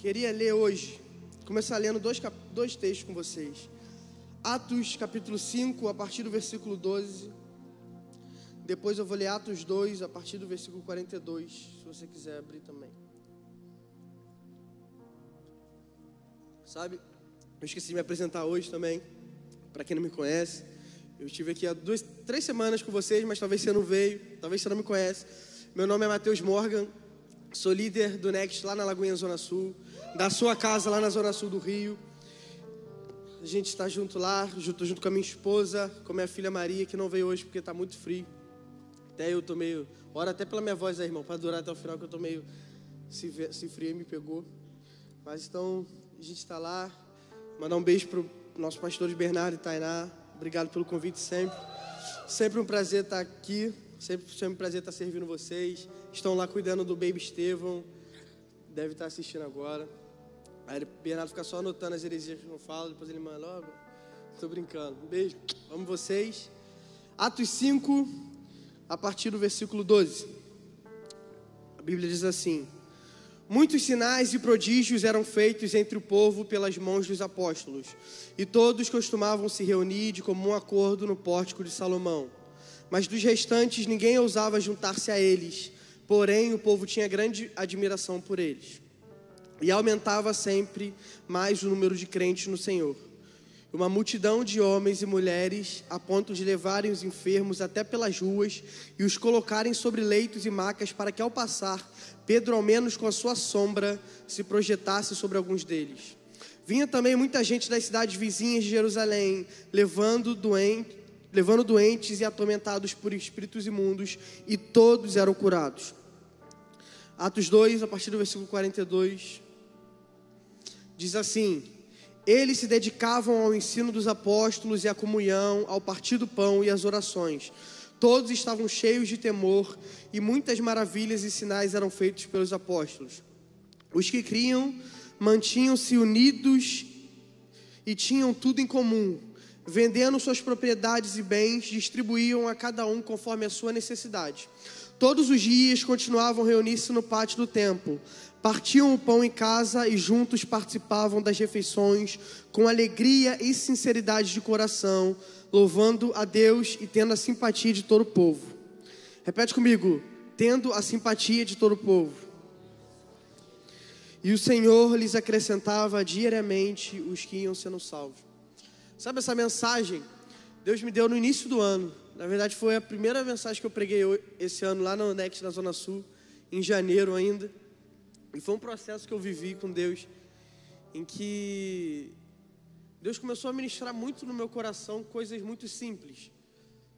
Queria ler hoje, começar lendo dois, dois textos com vocês. Atos capítulo 5, a partir do versículo 12. Depois eu vou ler Atos 2, a partir do versículo 42, se você quiser abrir também. Sabe, eu esqueci de me apresentar hoje também, para quem não me conhece. Eu estive aqui há duas, três semanas com vocês, mas talvez você não veio, talvez você não me conhece. Meu nome é Matheus Morgan, sou líder do Next lá na Lagoinha Zona Sul, da sua casa lá na Zona Sul do Rio. A gente está junto lá, junto, junto com a minha esposa, com a minha filha Maria, que não veio hoje porque está muito frio. Até eu tô meio. Ora até pela minha voz aí, irmão, para durar até o final, que eu tô meio. Se, se frio me pegou. Mas então, a gente está lá. Mandar um beijo pro nosso pastor Bernardo e Tainá. Obrigado pelo convite sempre. Sempre um prazer estar aqui. Sempre, sempre um prazer estar servindo vocês. Estão lá cuidando do Baby Estevão. Deve estar assistindo agora. Aí o Bernardo fica só anotando as heresias que eu falo, depois ele manda logo. Estou brincando. Um beijo. Amo vocês. Atos 5, a partir do versículo 12. A Bíblia diz assim: Muitos sinais e prodígios eram feitos entre o povo pelas mãos dos apóstolos, e todos costumavam se reunir de comum acordo no pórtico de Salomão. Mas dos restantes ninguém ousava juntar-se a eles, porém o povo tinha grande admiração por eles. E aumentava sempre mais o número de crentes no Senhor. Uma multidão de homens e mulheres, a ponto de levarem os enfermos até pelas ruas e os colocarem sobre leitos e macas, para que ao passar, Pedro, ao menos com a sua sombra, se projetasse sobre alguns deles. Vinha também muita gente das cidades vizinhas de Jerusalém, levando doentes levando doentes e atormentados por espíritos imundos, e todos eram curados. Atos 2, a partir do versículo 42, diz assim: Eles se dedicavam ao ensino dos apóstolos e à comunhão, ao partir do pão e às orações. Todos estavam cheios de temor, e muitas maravilhas e sinais eram feitos pelos apóstolos. Os que criam mantinham-se unidos e tinham tudo em comum vendendo suas propriedades e bens, distribuíam a cada um conforme a sua necessidade. Todos os dias continuavam reunir-se no pátio do templo, partiam o pão em casa e juntos participavam das refeições com alegria e sinceridade de coração, louvando a Deus e tendo a simpatia de todo o povo. Repete comigo: tendo a simpatia de todo o povo. E o Senhor lhes acrescentava diariamente os que iam sendo salvos. Sabe essa mensagem? Deus me deu no início do ano. Na verdade, foi a primeira mensagem que eu preguei esse ano lá no Next, na Zona Sul, em janeiro ainda. E foi um processo que eu vivi com Deus, em que Deus começou a ministrar muito no meu coração coisas muito simples.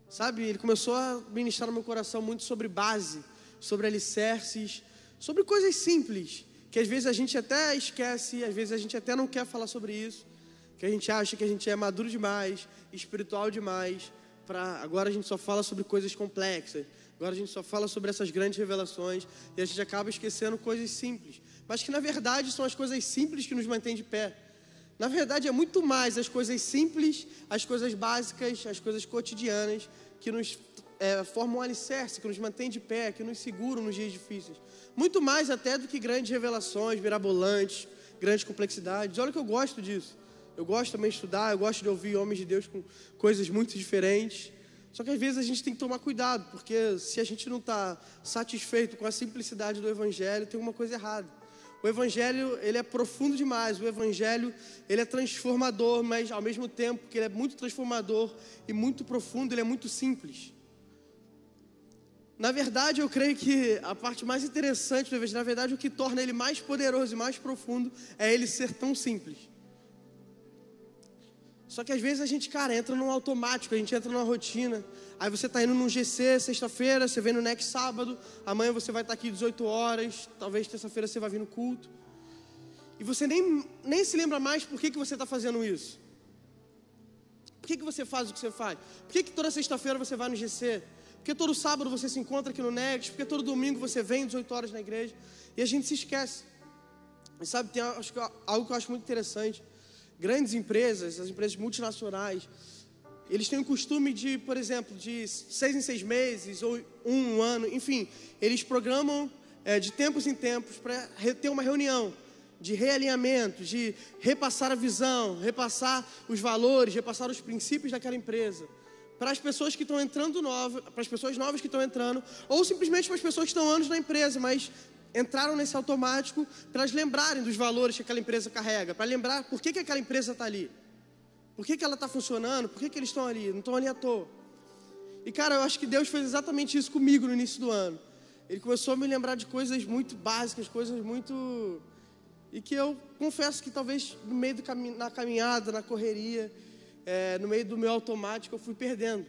Sabe, Ele começou a ministrar no meu coração muito sobre base, sobre alicerces, sobre coisas simples, que às vezes a gente até esquece, às vezes a gente até não quer falar sobre isso que a gente acha que a gente é maduro demais, espiritual demais, para agora a gente só fala sobre coisas complexas. Agora a gente só fala sobre essas grandes revelações e a gente acaba esquecendo coisas simples, mas que na verdade são as coisas simples que nos mantêm de pé. Na verdade é muito mais as coisas simples, as coisas básicas, as coisas cotidianas que nos é, formam um alicerce, que nos mantém de pé, que nos seguram nos dias difíceis. Muito mais até do que grandes revelações, mirabolantes, grandes complexidades. Olha que eu gosto disso. Eu gosto também de estudar, eu gosto de ouvir homens de Deus com coisas muito diferentes. Só que às vezes a gente tem que tomar cuidado, porque se a gente não está satisfeito com a simplicidade do Evangelho, tem uma coisa errada. O Evangelho ele é profundo demais. O Evangelho ele é transformador, mas ao mesmo tempo que ele é muito transformador e muito profundo, ele é muito simples. Na verdade, eu creio que a parte mais interessante do Evangelho, na verdade, o que torna ele mais poderoso e mais profundo é ele ser tão simples. Só que às vezes a gente, cara, entra num automático, a gente entra numa rotina. Aí você está indo num GC sexta-feira, você vem no next sábado, amanhã você vai estar tá aqui 18 horas, talvez terça-feira você vai vir no culto. E você nem, nem se lembra mais por que, que você está fazendo isso. Por que, que você faz o que você faz? Por que, que toda sexta-feira você vai no GC? Por que todo sábado você se encontra aqui no Next? Por que todo domingo você vem 18 horas na igreja? E a gente se esquece. E sabe, tem algo que eu acho muito interessante grandes empresas, as empresas multinacionais, eles têm o costume de, por exemplo, de seis em seis meses ou um, ano, enfim, eles programam é, de tempos em tempos para ter uma reunião de realinhamento, de repassar a visão, repassar os valores, repassar os princípios daquela empresa. Para as pessoas que estão entrando novas, para as pessoas novas que estão entrando, ou simplesmente para as pessoas que estão anos na empresa, mas entraram nesse automático para elas lembrarem dos valores que aquela empresa carrega, para lembrar por que, que aquela empresa está ali, por que, que ela está funcionando, por que, que eles estão ali, não estão ali à toa. E cara, eu acho que Deus fez exatamente isso comigo no início do ano. Ele começou a me lembrar de coisas muito básicas, coisas muito. E que eu confesso que talvez no meio do cam... na caminhada, na correria, é, no meio do meu automático, eu fui perdendo.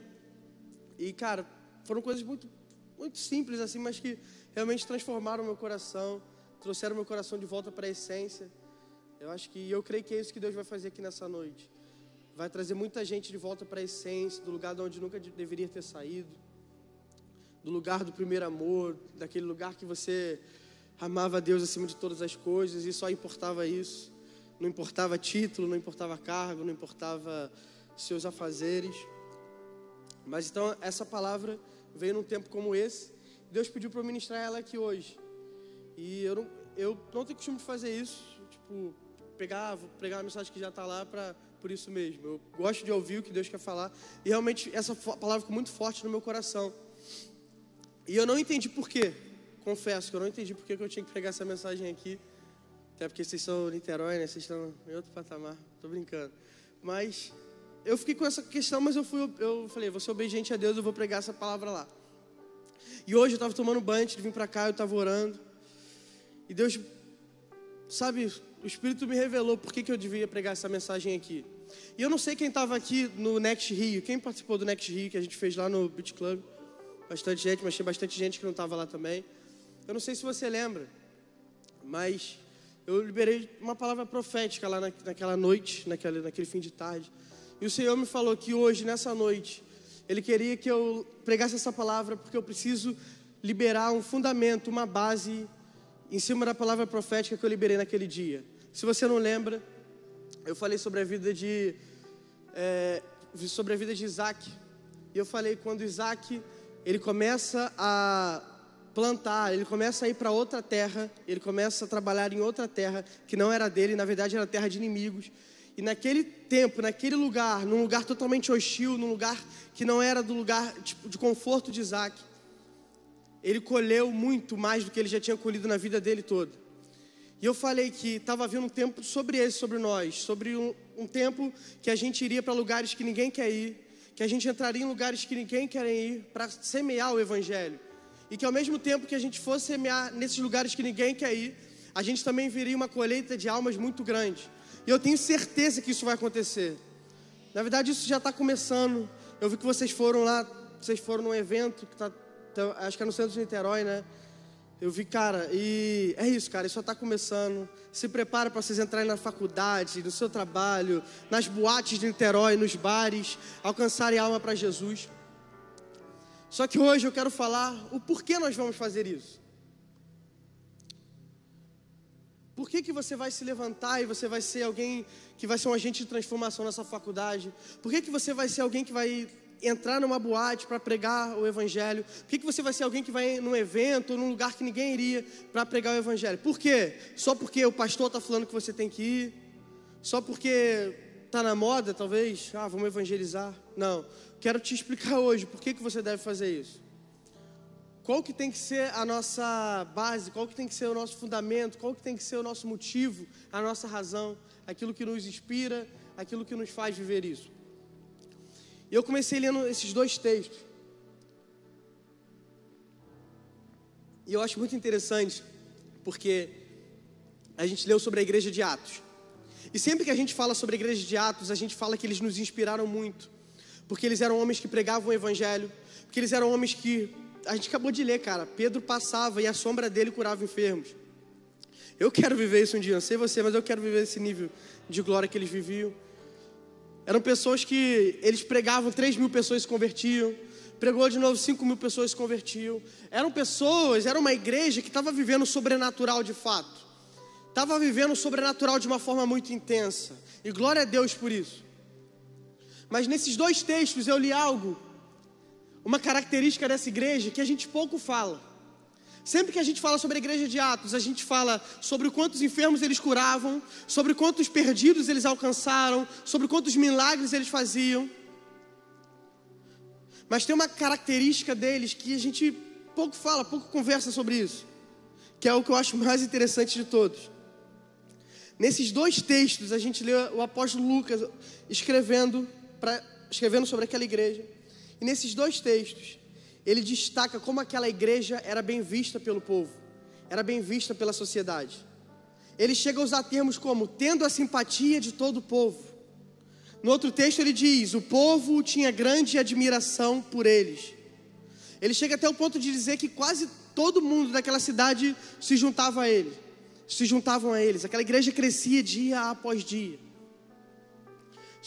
E cara, foram coisas muito, muito simples assim, mas que realmente transformaram meu coração, trouxeram meu coração de volta para a essência. Eu acho que eu creio que é isso que Deus vai fazer aqui nessa noite. Vai trazer muita gente de volta para a essência, do lugar de onde nunca deveria ter saído, do lugar do primeiro amor, daquele lugar que você amava a Deus acima de todas as coisas e só importava isso. Não importava título, não importava cargo, não importava seus afazeres. Mas então essa palavra veio num tempo como esse Deus pediu para eu ministrar ela aqui hoje. E eu não, eu não tenho costume de fazer isso, tipo, pegar, vou pregar uma mensagem que já está lá para por isso mesmo. Eu gosto de ouvir o que Deus quer falar e realmente essa palavra ficou muito forte no meu coração. E eu não entendi por quê. Confesso que eu não entendi por que eu tinha que pregar essa mensagem aqui. Até porque vocês são Niterói, né? Vocês estão em outro patamar. Tô brincando. Mas eu fiquei com essa questão, mas eu fui eu falei, vou ser obediente a Deus, eu vou pregar essa palavra lá. E hoje eu estava tomando banho antes de vir para cá, eu estava orando. E Deus, sabe, o Espírito me revelou por que, que eu devia pregar essa mensagem aqui. E eu não sei quem estava aqui no Next Rio, quem participou do Next Rio que a gente fez lá no Beach Club. Bastante gente, mas tinha bastante gente que não estava lá também. Eu não sei se você lembra, mas eu liberei uma palavra profética lá naquela noite, naquele fim de tarde. E o Senhor me falou que hoje, nessa noite, ele queria que eu pregasse essa palavra porque eu preciso liberar um fundamento, uma base em cima da palavra profética que eu liberei naquele dia. Se você não lembra, eu falei sobre a vida de é, sobre a vida de Isaac. E eu falei quando Isaac ele começa a plantar, ele começa a ir para outra terra, ele começa a trabalhar em outra terra que não era dele, na verdade era terra de inimigos. E naquele tempo, naquele lugar, num lugar totalmente hostil, num lugar que não era do lugar tipo, de conforto de Isaac, ele colheu muito mais do que ele já tinha colhido na vida dele toda. E eu falei que estava vindo um tempo sobre esse, sobre nós, sobre um, um tempo que a gente iria para lugares que ninguém quer ir, que a gente entraria em lugares que ninguém quer ir para semear o Evangelho. E que ao mesmo tempo que a gente fosse semear nesses lugares que ninguém quer ir, a gente também viria uma colheita de almas muito grande. E eu tenho certeza que isso vai acontecer. Na verdade, isso já está começando. Eu vi que vocês foram lá, vocês foram num evento que tá, tá acho que é no centro de Niterói, né? Eu vi, cara, e é isso, cara, isso só está começando. Se prepara para vocês entrarem na faculdade, no seu trabalho, nas boates de Niterói, nos bares, alcançarem alma para Jesus. Só que hoje eu quero falar o porquê nós vamos fazer isso. Por que, que você vai se levantar e você vai ser alguém que vai ser um agente de transformação nessa faculdade? Por que, que você vai ser alguém que vai entrar numa boate para pregar o evangelho? Por que, que você vai ser alguém que vai num evento, num lugar que ninguém iria para pregar o evangelho? Por quê? Só porque o pastor está falando que você tem que ir? Só porque está na moda, talvez? Ah, vamos evangelizar? Não. Quero te explicar hoje por que, que você deve fazer isso qual que tem que ser a nossa base, qual que tem que ser o nosso fundamento, qual que tem que ser o nosso motivo, a nossa razão, aquilo que nos inspira, aquilo que nos faz viver isso. E eu comecei lendo esses dois textos. E eu acho muito interessante, porque a gente leu sobre a igreja de Atos. E sempre que a gente fala sobre a igreja de Atos, a gente fala que eles nos inspiraram muito, porque eles eram homens que pregavam o evangelho, porque eles eram homens que a gente acabou de ler, cara. Pedro passava e a sombra dele curava enfermos. Eu quero viver isso um dia, não sei você, mas eu quero viver esse nível de glória que eles viviam. Eram pessoas que eles pregavam, 3 mil pessoas se convertiam. Pregou de novo, 5 mil pessoas se convertiam. Eram pessoas, era uma igreja que estava vivendo o sobrenatural de fato. Estava vivendo o sobrenatural de uma forma muito intensa. E glória a Deus por isso. Mas nesses dois textos eu li algo uma característica dessa igreja que a gente pouco fala. Sempre que a gente fala sobre a igreja de Atos, a gente fala sobre quantos enfermos eles curavam, sobre quantos perdidos eles alcançaram, sobre quantos milagres eles faziam. Mas tem uma característica deles que a gente pouco fala, pouco conversa sobre isso, que é o que eu acho mais interessante de todos. Nesses dois textos, a gente lê o apóstolo Lucas escrevendo, pra, escrevendo sobre aquela igreja. E nesses dois textos, ele destaca como aquela igreja era bem vista pelo povo, era bem vista pela sociedade. Ele chega a usar termos como tendo a simpatia de todo o povo. No outro texto ele diz: o povo tinha grande admiração por eles. Ele chega até o ponto de dizer que quase todo mundo daquela cidade se juntava a ele, se juntavam a eles. Aquela igreja crescia dia após dia.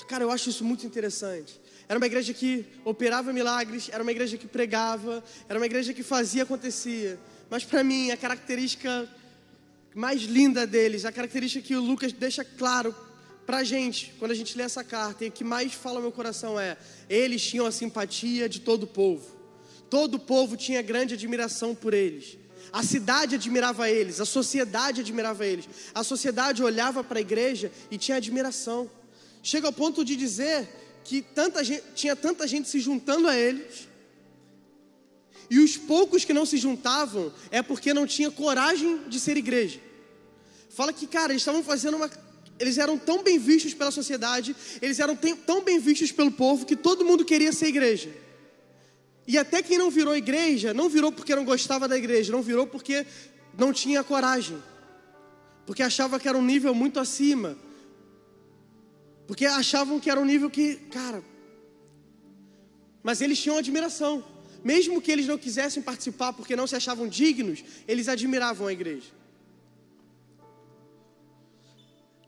Cara, eu acho isso muito interessante. Era uma igreja que operava milagres, era uma igreja que pregava, era uma igreja que fazia acontecia. Mas para mim, a característica mais linda deles, a característica que o Lucas deixa claro para a gente, quando a gente lê essa carta, e o que mais fala meu coração é: eles tinham a simpatia de todo o povo. Todo o povo tinha grande admiração por eles. A cidade admirava eles, a sociedade admirava eles. A sociedade olhava para a igreja e tinha admiração. Chega ao ponto de dizer que tanta gente, tinha tanta gente se juntando a eles, e os poucos que não se juntavam é porque não tinha coragem de ser igreja. Fala que, cara, eles estavam fazendo uma. Eles eram tão bem vistos pela sociedade, eles eram tão bem vistos pelo povo, que todo mundo queria ser igreja. E até quem não virou igreja, não virou porque não gostava da igreja, não virou porque não tinha coragem, porque achava que era um nível muito acima, porque achavam que era um nível que, cara. Mas eles tinham admiração. Mesmo que eles não quisessem participar porque não se achavam dignos, eles admiravam a igreja.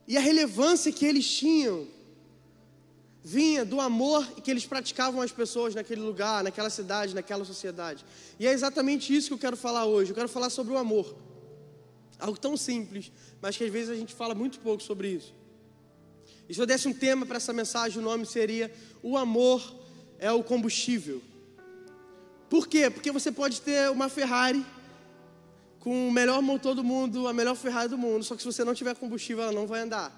E a relevância que eles tinham vinha do amor que eles praticavam às pessoas naquele lugar, naquela cidade, naquela sociedade. E é exatamente isso que eu quero falar hoje. Eu quero falar sobre o amor. Algo tão simples, mas que às vezes a gente fala muito pouco sobre isso. E se eu desse um tema para essa mensagem, o nome seria O amor é o combustível. Por quê? Porque você pode ter uma Ferrari com o melhor motor do mundo, a melhor Ferrari do mundo, só que se você não tiver combustível, ela não vai andar.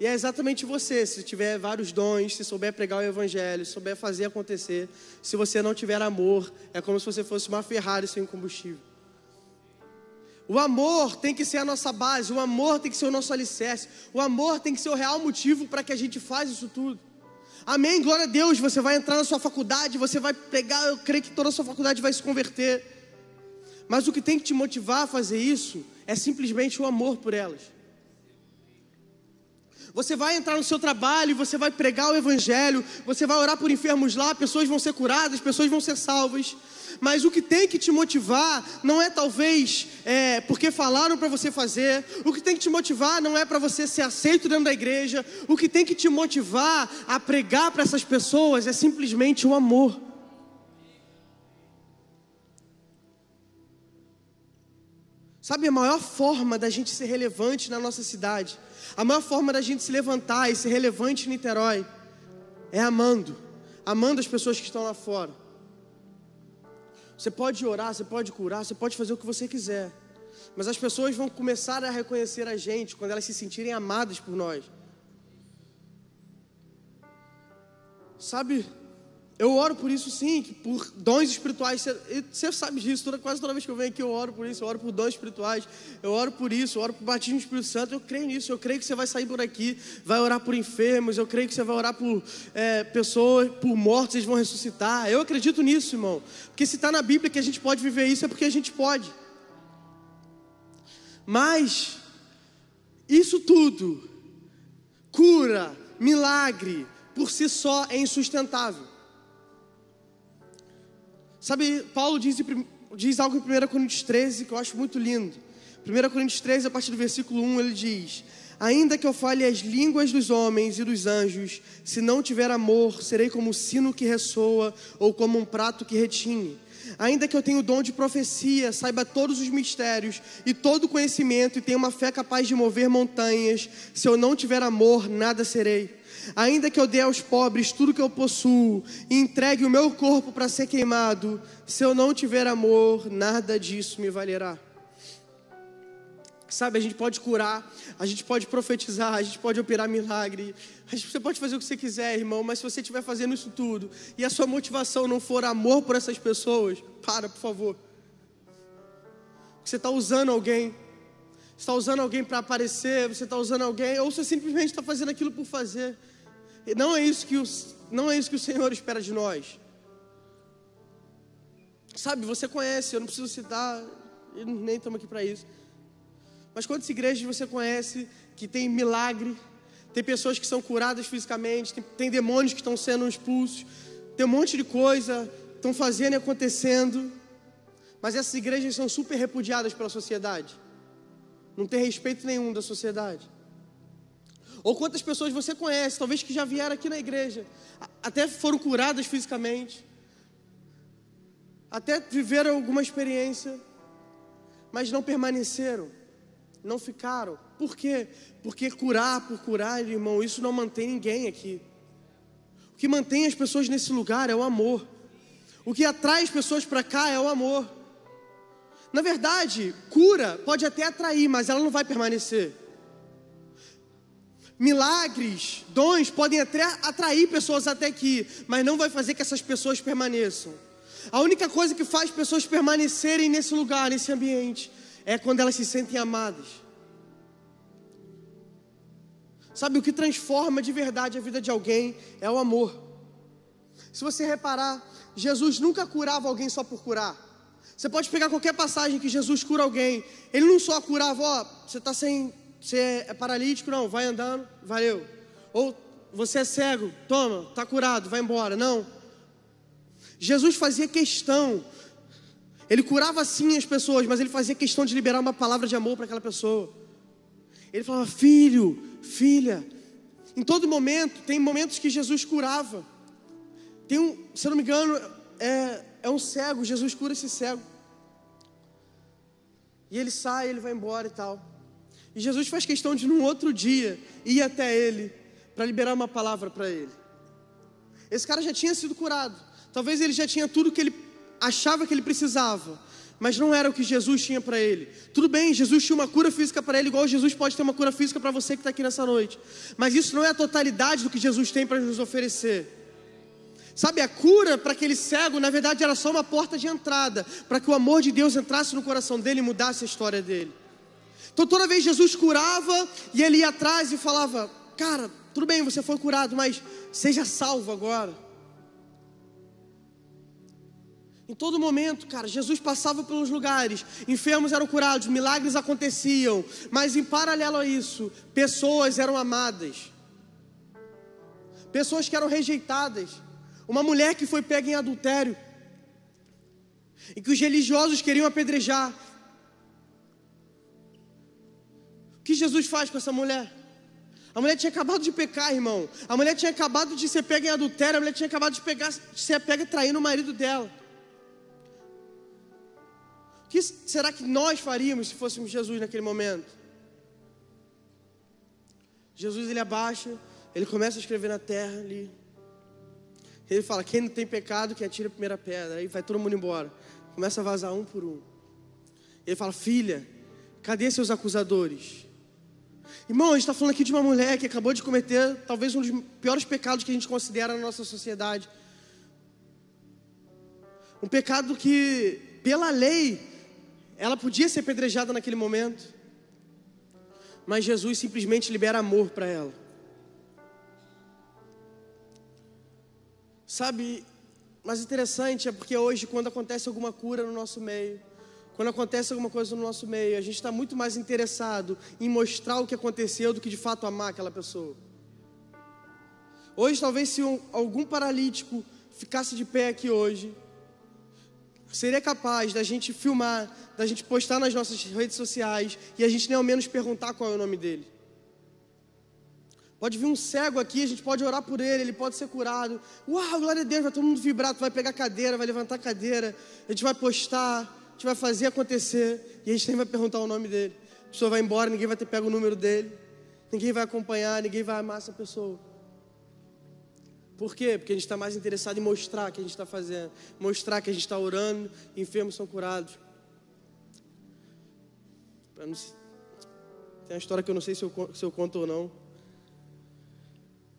E é exatamente você, se tiver vários dons, se souber pregar o evangelho, se souber fazer acontecer, se você não tiver amor, é como se você fosse uma Ferrari sem combustível. O amor tem que ser a nossa base, o amor tem que ser o nosso alicerce, o amor tem que ser o real motivo para que a gente faça isso tudo. Amém, glória a Deus. Você vai entrar na sua faculdade, você vai pregar, eu creio que toda a sua faculdade vai se converter. Mas o que tem que te motivar a fazer isso é simplesmente o amor por elas. Você vai entrar no seu trabalho, você vai pregar o evangelho, você vai orar por enfermos lá, pessoas vão ser curadas, pessoas vão ser salvas. Mas o que tem que te motivar não é talvez é, porque falaram para você fazer. O que tem que te motivar não é para você ser aceito dentro da igreja. O que tem que te motivar a pregar para essas pessoas é simplesmente o amor. Sabe a maior forma da gente ser relevante na nossa cidade, a maior forma da gente se levantar e ser relevante em Niterói é amando, amando as pessoas que estão lá fora. Você pode orar, você pode curar, você pode fazer o que você quiser. Mas as pessoas vão começar a reconhecer a gente quando elas se sentirem amadas por nós. Sabe, eu oro por isso sim, por dons espirituais. Você sabe disso, toda, quase toda vez que eu venho aqui eu oro por isso, eu oro por dons espirituais, eu oro por isso, eu oro por batismo do Espírito Santo, eu creio nisso, eu creio que você vai sair por aqui, vai orar por enfermos, eu creio que você vai orar por é, pessoas, por mortos, eles vão ressuscitar. Eu acredito nisso, irmão. Porque se está na Bíblia que a gente pode viver isso, é porque a gente pode. Mas, isso tudo, cura, milagre, por si só é insustentável. Sabe, Paulo diz, diz algo em 1 Coríntios 13 que eu acho muito lindo. 1 Coríntios 13, a partir do versículo 1, ele diz: Ainda que eu fale as línguas dos homens e dos anjos, se não tiver amor, serei como um sino que ressoa ou como um prato que retine. Ainda que eu tenha o dom de profecia, saiba todos os mistérios e todo o conhecimento e tenha uma fé capaz de mover montanhas, se eu não tiver amor, nada serei. Ainda que eu dê aos pobres tudo que eu possuo e entregue o meu corpo para ser queimado, se eu não tiver amor, nada disso me valerá. Sabe, a gente pode curar, a gente pode profetizar, a gente pode operar milagre, você pode fazer o que você quiser, irmão, mas se você estiver fazendo isso tudo e a sua motivação não for amor por essas pessoas, para, por favor. Você está usando alguém, está usando alguém para aparecer, você está usando alguém, ou você simplesmente está fazendo aquilo por fazer. E não é isso que o, não é isso que o Senhor espera de nós. Sabe, você conhece, eu não preciso citar, nem estamos aqui para isso. Mas quantas igrejas você conhece que tem milagre, tem pessoas que são curadas fisicamente, tem, tem demônios que estão sendo expulsos, tem um monte de coisa, estão fazendo e acontecendo, mas essas igrejas são super repudiadas pela sociedade, não tem respeito nenhum da sociedade. Ou quantas pessoas você conhece, talvez que já vieram aqui na igreja, até foram curadas fisicamente, até viveram alguma experiência, mas não permaneceram não ficaram. Por quê? Porque curar por curar, irmão, isso não mantém ninguém aqui. O que mantém as pessoas nesse lugar é o amor. O que atrai as pessoas para cá é o amor. Na verdade, cura pode até atrair, mas ela não vai permanecer. Milagres, dons podem até atrair pessoas até aqui, mas não vai fazer que essas pessoas permaneçam. A única coisa que faz pessoas permanecerem nesse lugar, nesse ambiente, é quando elas se sentem amadas. Sabe, o que transforma de verdade a vida de alguém é o amor. Se você reparar, Jesus nunca curava alguém só por curar. Você pode pegar qualquer passagem que Jesus cura alguém. Ele não só curava, ó, você está sem, você é paralítico, não, vai andando, valeu. Ou você é cego, toma, está curado, vai embora. Não. Jesus fazia questão ele curava sim as pessoas, mas ele fazia questão de liberar uma palavra de amor para aquela pessoa. Ele falava: Filho, filha. Em todo momento, tem momentos que Jesus curava. Tem um, se eu não me engano, é, é um cego. Jesus cura esse cego. E ele sai, ele vai embora e tal. E Jesus faz questão de, num outro dia, ir até ele para liberar uma palavra para ele. Esse cara já tinha sido curado. Talvez ele já tinha tudo que ele achava que ele precisava, mas não era o que Jesus tinha para ele. Tudo bem, Jesus tinha uma cura física para ele, igual Jesus pode ter uma cura física para você que está aqui nessa noite, mas isso não é a totalidade do que Jesus tem para nos oferecer. Sabe, a cura para aquele cego, na verdade, era só uma porta de entrada, para que o amor de Deus entrasse no coração dele e mudasse a história dele. Então, toda vez Jesus curava e ele ia atrás e falava: Cara, tudo bem, você foi curado, mas seja salvo agora. Em todo momento, cara, Jesus passava pelos lugares, enfermos eram curados, milagres aconteciam, mas em paralelo a isso, pessoas eram amadas, pessoas que eram rejeitadas. Uma mulher que foi pega em adultério, e que os religiosos queriam apedrejar. O que Jesus faz com essa mulher? A mulher tinha acabado de pecar, irmão. A mulher tinha acabado de ser pega em adultério, a mulher tinha acabado de, pegar, de ser pega traindo o marido dela. O que será que nós faríamos se fôssemos Jesus naquele momento? Jesus ele abaixa, ele começa a escrever na terra ali. Ele fala: quem não tem pecado, que atire a primeira pedra. Aí vai todo mundo embora. Começa a vazar um por um. Ele fala: filha, cadê seus acusadores? Irmão, a gente está falando aqui de uma mulher que acabou de cometer talvez um dos piores pecados que a gente considera na nossa sociedade. Um pecado que, pela lei, ela podia ser apedrejada naquele momento, mas Jesus simplesmente libera amor para ela. Sabe, mas interessante é porque hoje, quando acontece alguma cura no nosso meio, quando acontece alguma coisa no nosso meio, a gente está muito mais interessado em mostrar o que aconteceu do que de fato amar aquela pessoa. Hoje, talvez, se um, algum paralítico ficasse de pé aqui hoje, seria capaz da gente filmar, da gente postar nas nossas redes sociais e a gente nem ao menos perguntar qual é o nome dele. Pode vir um cego aqui, a gente pode orar por ele, ele pode ser curado. Uau, glória a Deus, vai todo mundo vibrar, vai pegar a cadeira, vai levantar a cadeira, a gente vai postar, a gente vai fazer acontecer, e a gente nem vai perguntar o nome dele. A pessoa vai embora, ninguém vai ter pego o número dele, ninguém vai acompanhar, ninguém vai amar essa pessoa. Por quê? Porque a gente está mais interessado em mostrar que a gente está fazendo, mostrar que a gente está orando, enfermos são curados. Tem uma história que eu não sei se eu, se eu conto ou não.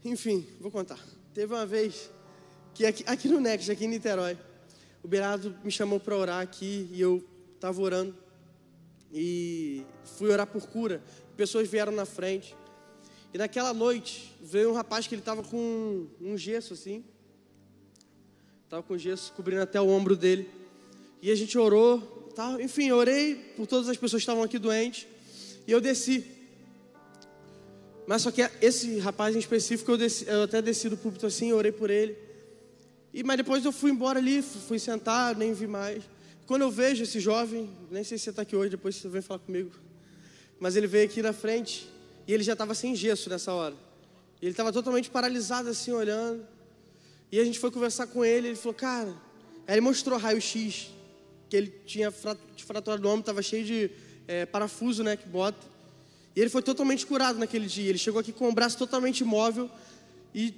Enfim, vou contar. Teve uma vez que aqui, aqui no Next, aqui em Niterói, o Berardo me chamou para orar aqui e eu estava orando e fui orar por cura. Pessoas vieram na frente. E naquela noite veio um rapaz que ele estava com um gesso assim. Estava com gesso cobrindo até o ombro dele. E a gente orou, tá? enfim, orei por todas as pessoas que estavam aqui doentes. E eu desci. Mas só que esse rapaz em específico, eu, desci, eu até desci do púlpito assim, orei por ele. E, mas depois eu fui embora ali, fui sentar, nem vi mais. Quando eu vejo esse jovem, nem sei se você está aqui hoje, depois você vem falar comigo. Mas ele veio aqui na frente e ele já estava sem gesso nessa hora. Ele estava totalmente paralisado assim, olhando. E a gente foi conversar com ele, ele falou, cara... Aí ele mostrou raio-x, que ele tinha fraturado o ombro, estava cheio de é, parafuso, né, que bota. Ele foi totalmente curado naquele dia. Ele chegou aqui com o braço totalmente imóvel e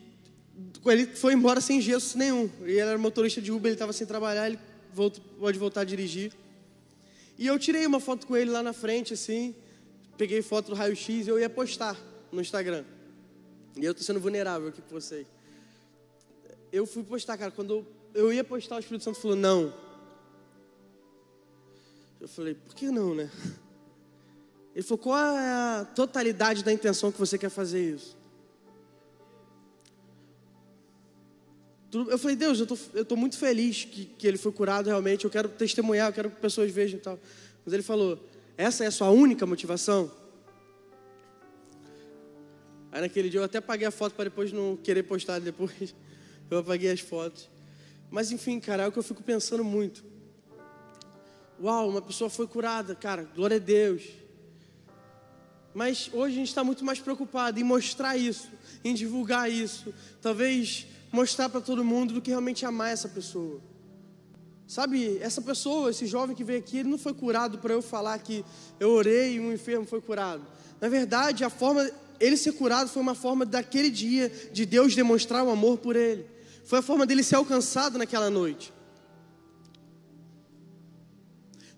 ele foi embora sem gesso nenhum. Ele era motorista de Uber, ele estava sem trabalhar, ele voltou, pode voltar a dirigir. E eu tirei uma foto com ele lá na frente, assim, peguei foto do raio-x e eu ia postar no Instagram. E eu tô sendo vulnerável aqui com vocês. Eu fui postar, cara, quando eu ia postar, o Espírito Santo falou, não. Eu falei, por que não, né? Ele falou: qual é a totalidade da intenção que você quer fazer isso? Eu falei, Deus, eu tô, eu tô muito feliz que, que ele foi curado realmente. Eu quero testemunhar, eu quero que pessoas vejam e tal. Mas ele falou: essa é a sua única motivação? Aí naquele dia eu até apaguei a foto para depois não querer postar depois. Eu apaguei as fotos. Mas enfim, cara, é o que eu fico pensando muito. Uau, uma pessoa foi curada, cara, glória a Deus. Mas hoje a gente está muito mais preocupado em mostrar isso, em divulgar isso, talvez mostrar para todo mundo do que realmente amar essa pessoa. Sabe, essa pessoa, esse jovem que veio aqui, ele não foi curado para eu falar que eu orei e um enfermo foi curado. Na verdade, a forma ele ser curado foi uma forma daquele dia de Deus demonstrar o amor por ele. Foi a forma dele ser alcançado naquela noite.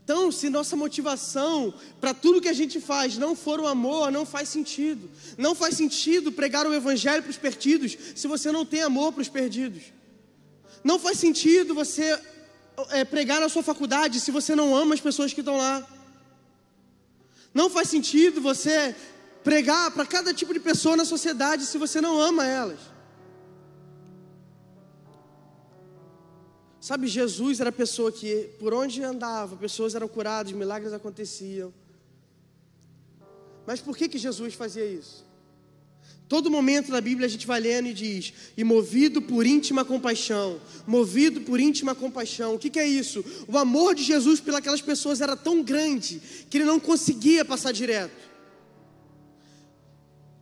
Então, se nossa motivação para tudo que a gente faz não for o amor, não faz sentido. Não faz sentido pregar o evangelho para os perdidos se você não tem amor para os perdidos. Não faz sentido você é, pregar na sua faculdade se você não ama as pessoas que estão lá. Não faz sentido você pregar para cada tipo de pessoa na sociedade se você não ama elas. Sabe, Jesus era a pessoa que, por onde andava, pessoas eram curadas, milagres aconteciam. Mas por que, que Jesus fazia isso? Todo momento na Bíblia a gente vai lendo e diz: e movido por íntima compaixão, movido por íntima compaixão. O que, que é isso? O amor de Jesus pelas pessoas era tão grande que ele não conseguia passar direto.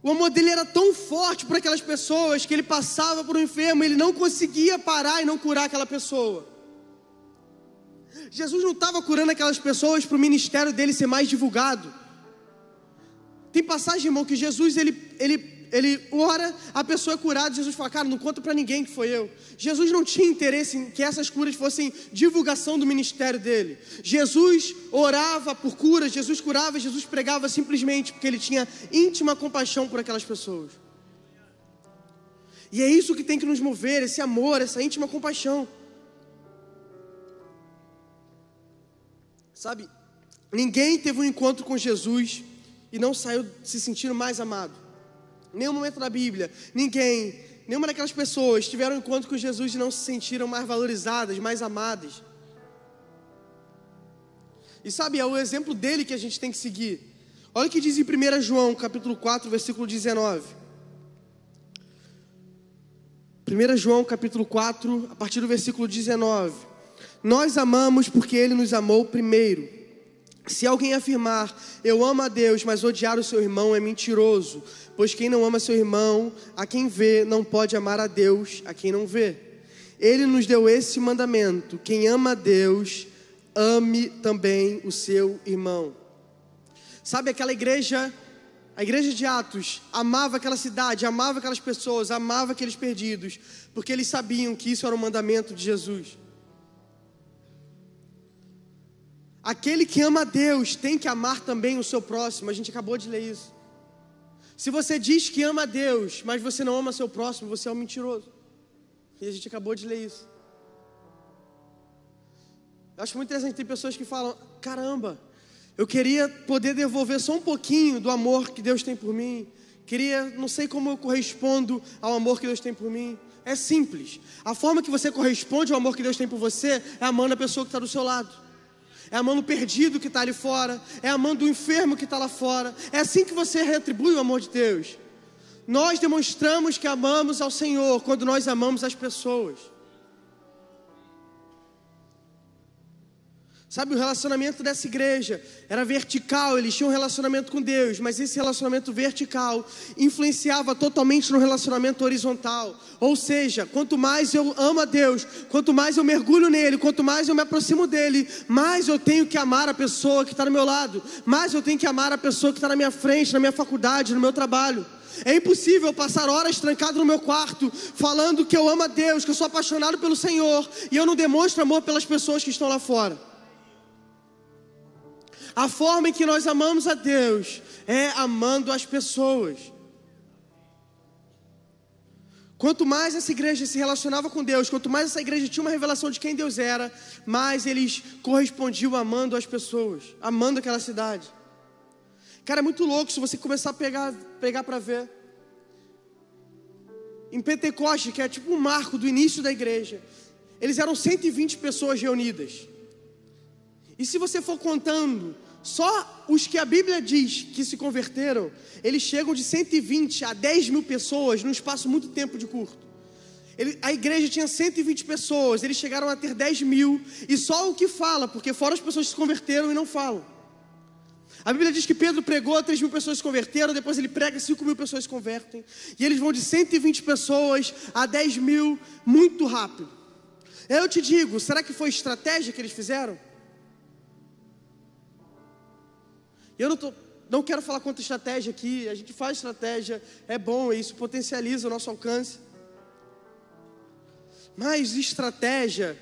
O amor dele era tão forte por aquelas pessoas que ele passava por um enfermo e ele não conseguia parar e não curar aquela pessoa. Jesus não estava curando aquelas pessoas para o ministério dele ser mais divulgado. Tem passagem, irmão, que Jesus ele, ele ele ora, a pessoa é curada, Jesus fala, cara, não conta para ninguém que foi eu. Jesus não tinha interesse em que essas curas fossem divulgação do ministério dele. Jesus orava por curas, Jesus curava, Jesus pregava simplesmente porque ele tinha íntima compaixão por aquelas pessoas. E é isso que tem que nos mover, esse amor, essa íntima compaixão. Sabe, ninguém teve um encontro com Jesus e não saiu se sentindo mais amado. Nenhum momento da Bíblia, ninguém, nenhuma daquelas pessoas tiveram um encontro com Jesus e não se sentiram mais valorizadas, mais amadas. E sabe, é o exemplo dele que a gente tem que seguir. Olha o que diz em 1 João, capítulo 4, versículo 19. 1 João, capítulo 4, a partir do versículo 19. Nós amamos porque ele nos amou primeiro. Se alguém afirmar, eu amo a Deus, mas odiar o seu irmão é mentiroso, pois quem não ama seu irmão, a quem vê, não pode amar a Deus, a quem não vê. Ele nos deu esse mandamento: quem ama a Deus, ame também o seu irmão. Sabe aquela igreja, a igreja de Atos, amava aquela cidade, amava aquelas pessoas, amava aqueles perdidos, porque eles sabiam que isso era o mandamento de Jesus. Aquele que ama a Deus tem que amar também o seu próximo. A gente acabou de ler isso. Se você diz que ama a Deus, mas você não ama seu próximo, você é um mentiroso. E a gente acabou de ler isso. Eu acho muito interessante, tem pessoas que falam: caramba, eu queria poder devolver só um pouquinho do amor que Deus tem por mim. Queria, não sei como eu correspondo ao amor que Deus tem por mim. É simples. A forma que você corresponde ao amor que Deus tem por você é amando a pessoa que está do seu lado é amando o perdido que está ali fora, é amando o enfermo que está lá fora. É assim que você retribui o amor de Deus. Nós demonstramos que amamos ao Senhor quando nós amamos as pessoas. Sabe, o relacionamento dessa igreja era vertical, eles tinham um relacionamento com Deus, mas esse relacionamento vertical influenciava totalmente no relacionamento horizontal. Ou seja, quanto mais eu amo a Deus, quanto mais eu mergulho nele, quanto mais eu me aproximo dele, mais eu tenho que amar a pessoa que está do meu lado, mais eu tenho que amar a pessoa que está na minha frente, na minha faculdade, no meu trabalho. É impossível passar horas trancado no meu quarto, falando que eu amo a Deus, que eu sou apaixonado pelo Senhor, e eu não demonstro amor pelas pessoas que estão lá fora. A forma em que nós amamos a Deus é amando as pessoas. Quanto mais essa igreja se relacionava com Deus, quanto mais essa igreja tinha uma revelação de quem Deus era, mais eles correspondiam amando as pessoas, amando aquela cidade. Cara, é muito louco se você começar a pegar, pegar para ver. Em Pentecoste, que é tipo um marco do início da igreja, eles eram 120 pessoas reunidas. E se você for contando, só os que a Bíblia diz que se converteram, eles chegam de 120 a 10 mil pessoas num espaço muito tempo de curto. Ele, a igreja tinha 120 pessoas, eles chegaram a ter 10 mil, e só o que fala, porque fora as pessoas que se converteram e não falam. A Bíblia diz que Pedro pregou, 3 mil pessoas se converteram, depois ele prega, 5 mil pessoas se convertem. E eles vão de 120 pessoas a 10 mil muito rápido. Eu te digo, será que foi estratégia que eles fizeram? Eu não, tô, não quero falar contra estratégia aqui, a gente faz estratégia, é bom, isso potencializa o nosso alcance. Mas estratégia,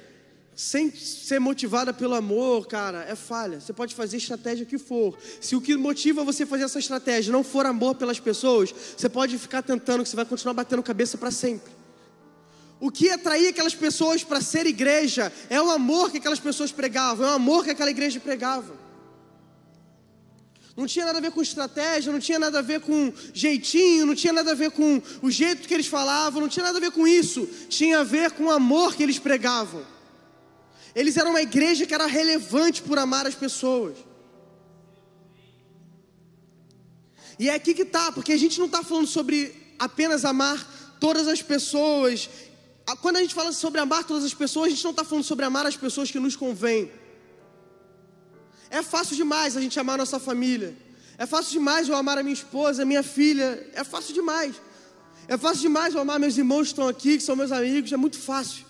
sem ser motivada pelo amor, cara, é falha. Você pode fazer estratégia que for. Se o que motiva você fazer essa estratégia não for amor pelas pessoas, você pode ficar tentando que você vai continuar batendo cabeça para sempre. O que atraía aquelas pessoas para ser igreja é o amor que aquelas pessoas pregavam, é o amor que aquela igreja pregava. Não tinha nada a ver com estratégia, não tinha nada a ver com jeitinho, não tinha nada a ver com o jeito que eles falavam, não tinha nada a ver com isso. Tinha a ver com o amor que eles pregavam. Eles eram uma igreja que era relevante por amar as pessoas. E é aqui que está, porque a gente não está falando sobre apenas amar todas as pessoas. Quando a gente fala sobre amar todas as pessoas, a gente não está falando sobre amar as pessoas que nos convêm. É fácil demais a gente amar a nossa família. É fácil demais eu amar a minha esposa, a minha filha. É fácil demais. É fácil demais eu amar meus irmãos que estão aqui, que são meus amigos. É muito fácil.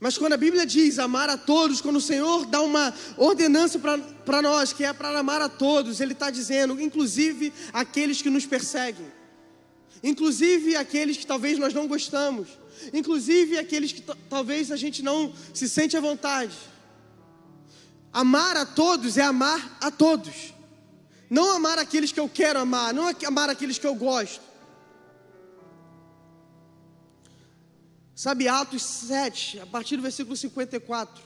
Mas quando a Bíblia diz amar a todos, quando o Senhor dá uma ordenança para nós, que é para amar a todos, Ele está dizendo, inclusive aqueles que nos perseguem, inclusive aqueles que talvez nós não gostamos, inclusive aqueles que talvez a gente não se sente à vontade. Amar a todos é amar a todos. Não amar aqueles que eu quero amar, não amar aqueles que eu gosto. Sabe, Atos 7, a partir do versículo 54.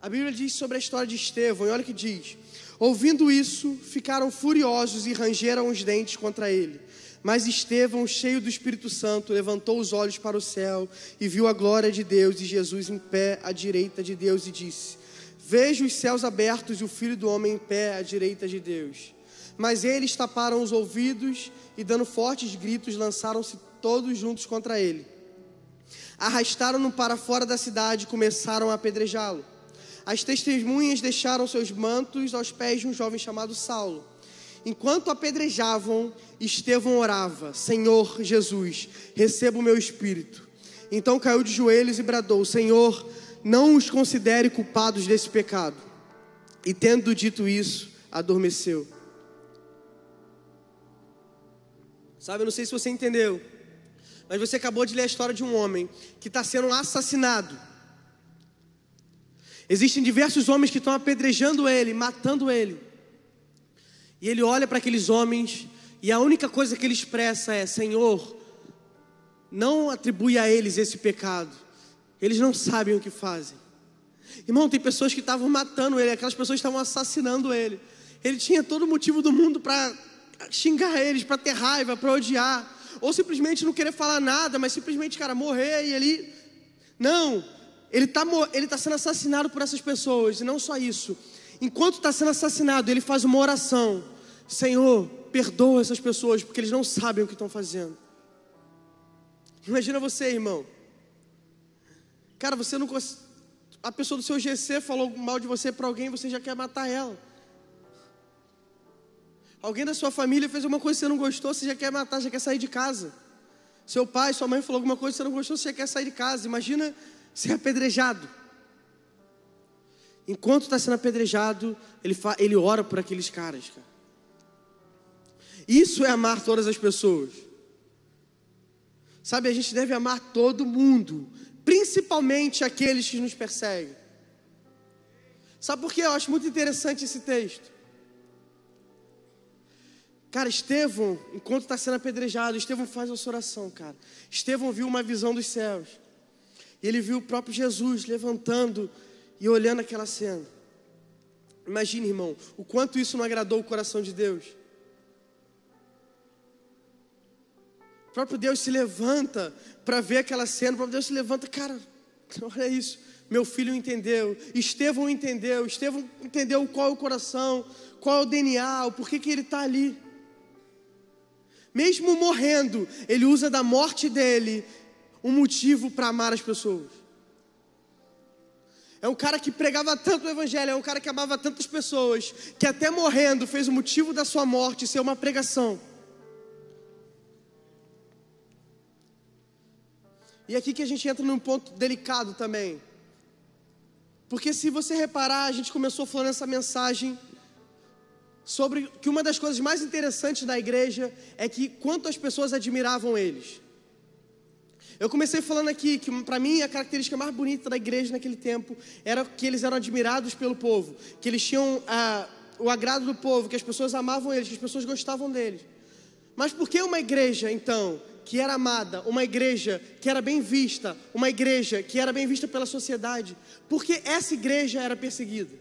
A Bíblia diz sobre a história de Estevão, e olha o que diz: Ouvindo isso, ficaram furiosos e rangeram os dentes contra ele. Mas Estevão, cheio do Espírito Santo, levantou os olhos para o céu e viu a glória de Deus e Jesus em pé à direita de Deus e disse: Vejo os céus abertos e o filho do homem em pé à direita de Deus. Mas eles taparam os ouvidos e, dando fortes gritos, lançaram-se todos juntos contra ele. Arrastaram-no para fora da cidade e começaram a apedrejá-lo. As testemunhas deixaram seus mantos aos pés de um jovem chamado Saulo. Enquanto apedrejavam, Estevão orava: Senhor Jesus, receba o meu espírito. Então caiu de joelhos e bradou: Senhor, não os considere culpados desse pecado. E tendo dito isso, adormeceu. Sabe, eu não sei se você entendeu, mas você acabou de ler a história de um homem que está sendo assassinado. Existem diversos homens que estão apedrejando ele, matando ele. E ele olha para aqueles homens e a única coisa que ele expressa é: Senhor, não atribui a eles esse pecado. Eles não sabem o que fazem. Irmão, tem pessoas que estavam matando ele, aquelas pessoas estavam assassinando ele. Ele tinha todo o motivo do mundo para xingar eles, para ter raiva, para odiar, ou simplesmente não querer falar nada, mas simplesmente, cara, morrer e ele. Não, ele está ele tá sendo assassinado por essas pessoas, e não só isso. Enquanto está sendo assassinado, ele faz uma oração: Senhor, perdoa essas pessoas, porque eles não sabem o que estão fazendo. Imagina você, irmão. Cara, você não a pessoa do seu GC falou mal de você para alguém, você já quer matar ela. Alguém da sua família fez uma coisa que você não gostou, você já quer matar, já quer sair de casa. Seu pai, sua mãe falou alguma coisa que você não gostou, você já quer sair de casa. Imagina ser apedrejado. Enquanto está sendo apedrejado, ele, ele ora por aqueles caras. Cara. Isso é amar todas as pessoas. Sabe, a gente deve amar todo mundo, principalmente aqueles que nos perseguem. Sabe por que eu acho muito interessante esse texto? Cara, Estevão, enquanto está sendo apedrejado, Estevão faz essa oração, cara. Estevão viu uma visão dos céus. E ele viu o próprio Jesus levantando e olhando aquela cena. Imagine, irmão, o quanto isso não agradou o coração de Deus. O próprio Deus se levanta para ver aquela cena, o próprio Deus se levanta, cara, olha isso. Meu filho entendeu, Estevão entendeu, Estevão entendeu qual é o coração, qual é o DNA, o porquê que ele está ali. Mesmo morrendo, ele usa da morte dele um motivo para amar as pessoas. É um cara que pregava tanto o evangelho, é um cara que amava tantas pessoas, que até morrendo fez o motivo da sua morte ser uma pregação. E aqui que a gente entra num ponto delicado também. Porque se você reparar, a gente começou falando essa mensagem sobre que uma das coisas mais interessantes da igreja é que quanto as pessoas admiravam eles. Eu comecei falando aqui que para mim a característica mais bonita da igreja naquele tempo era que eles eram admirados pelo povo, que eles tinham ah, o agrado do povo, que as pessoas amavam eles, que as pessoas gostavam deles. Mas por que uma igreja então que era amada, uma igreja que era bem vista, uma igreja que era bem vista pela sociedade, porque essa igreja era perseguida.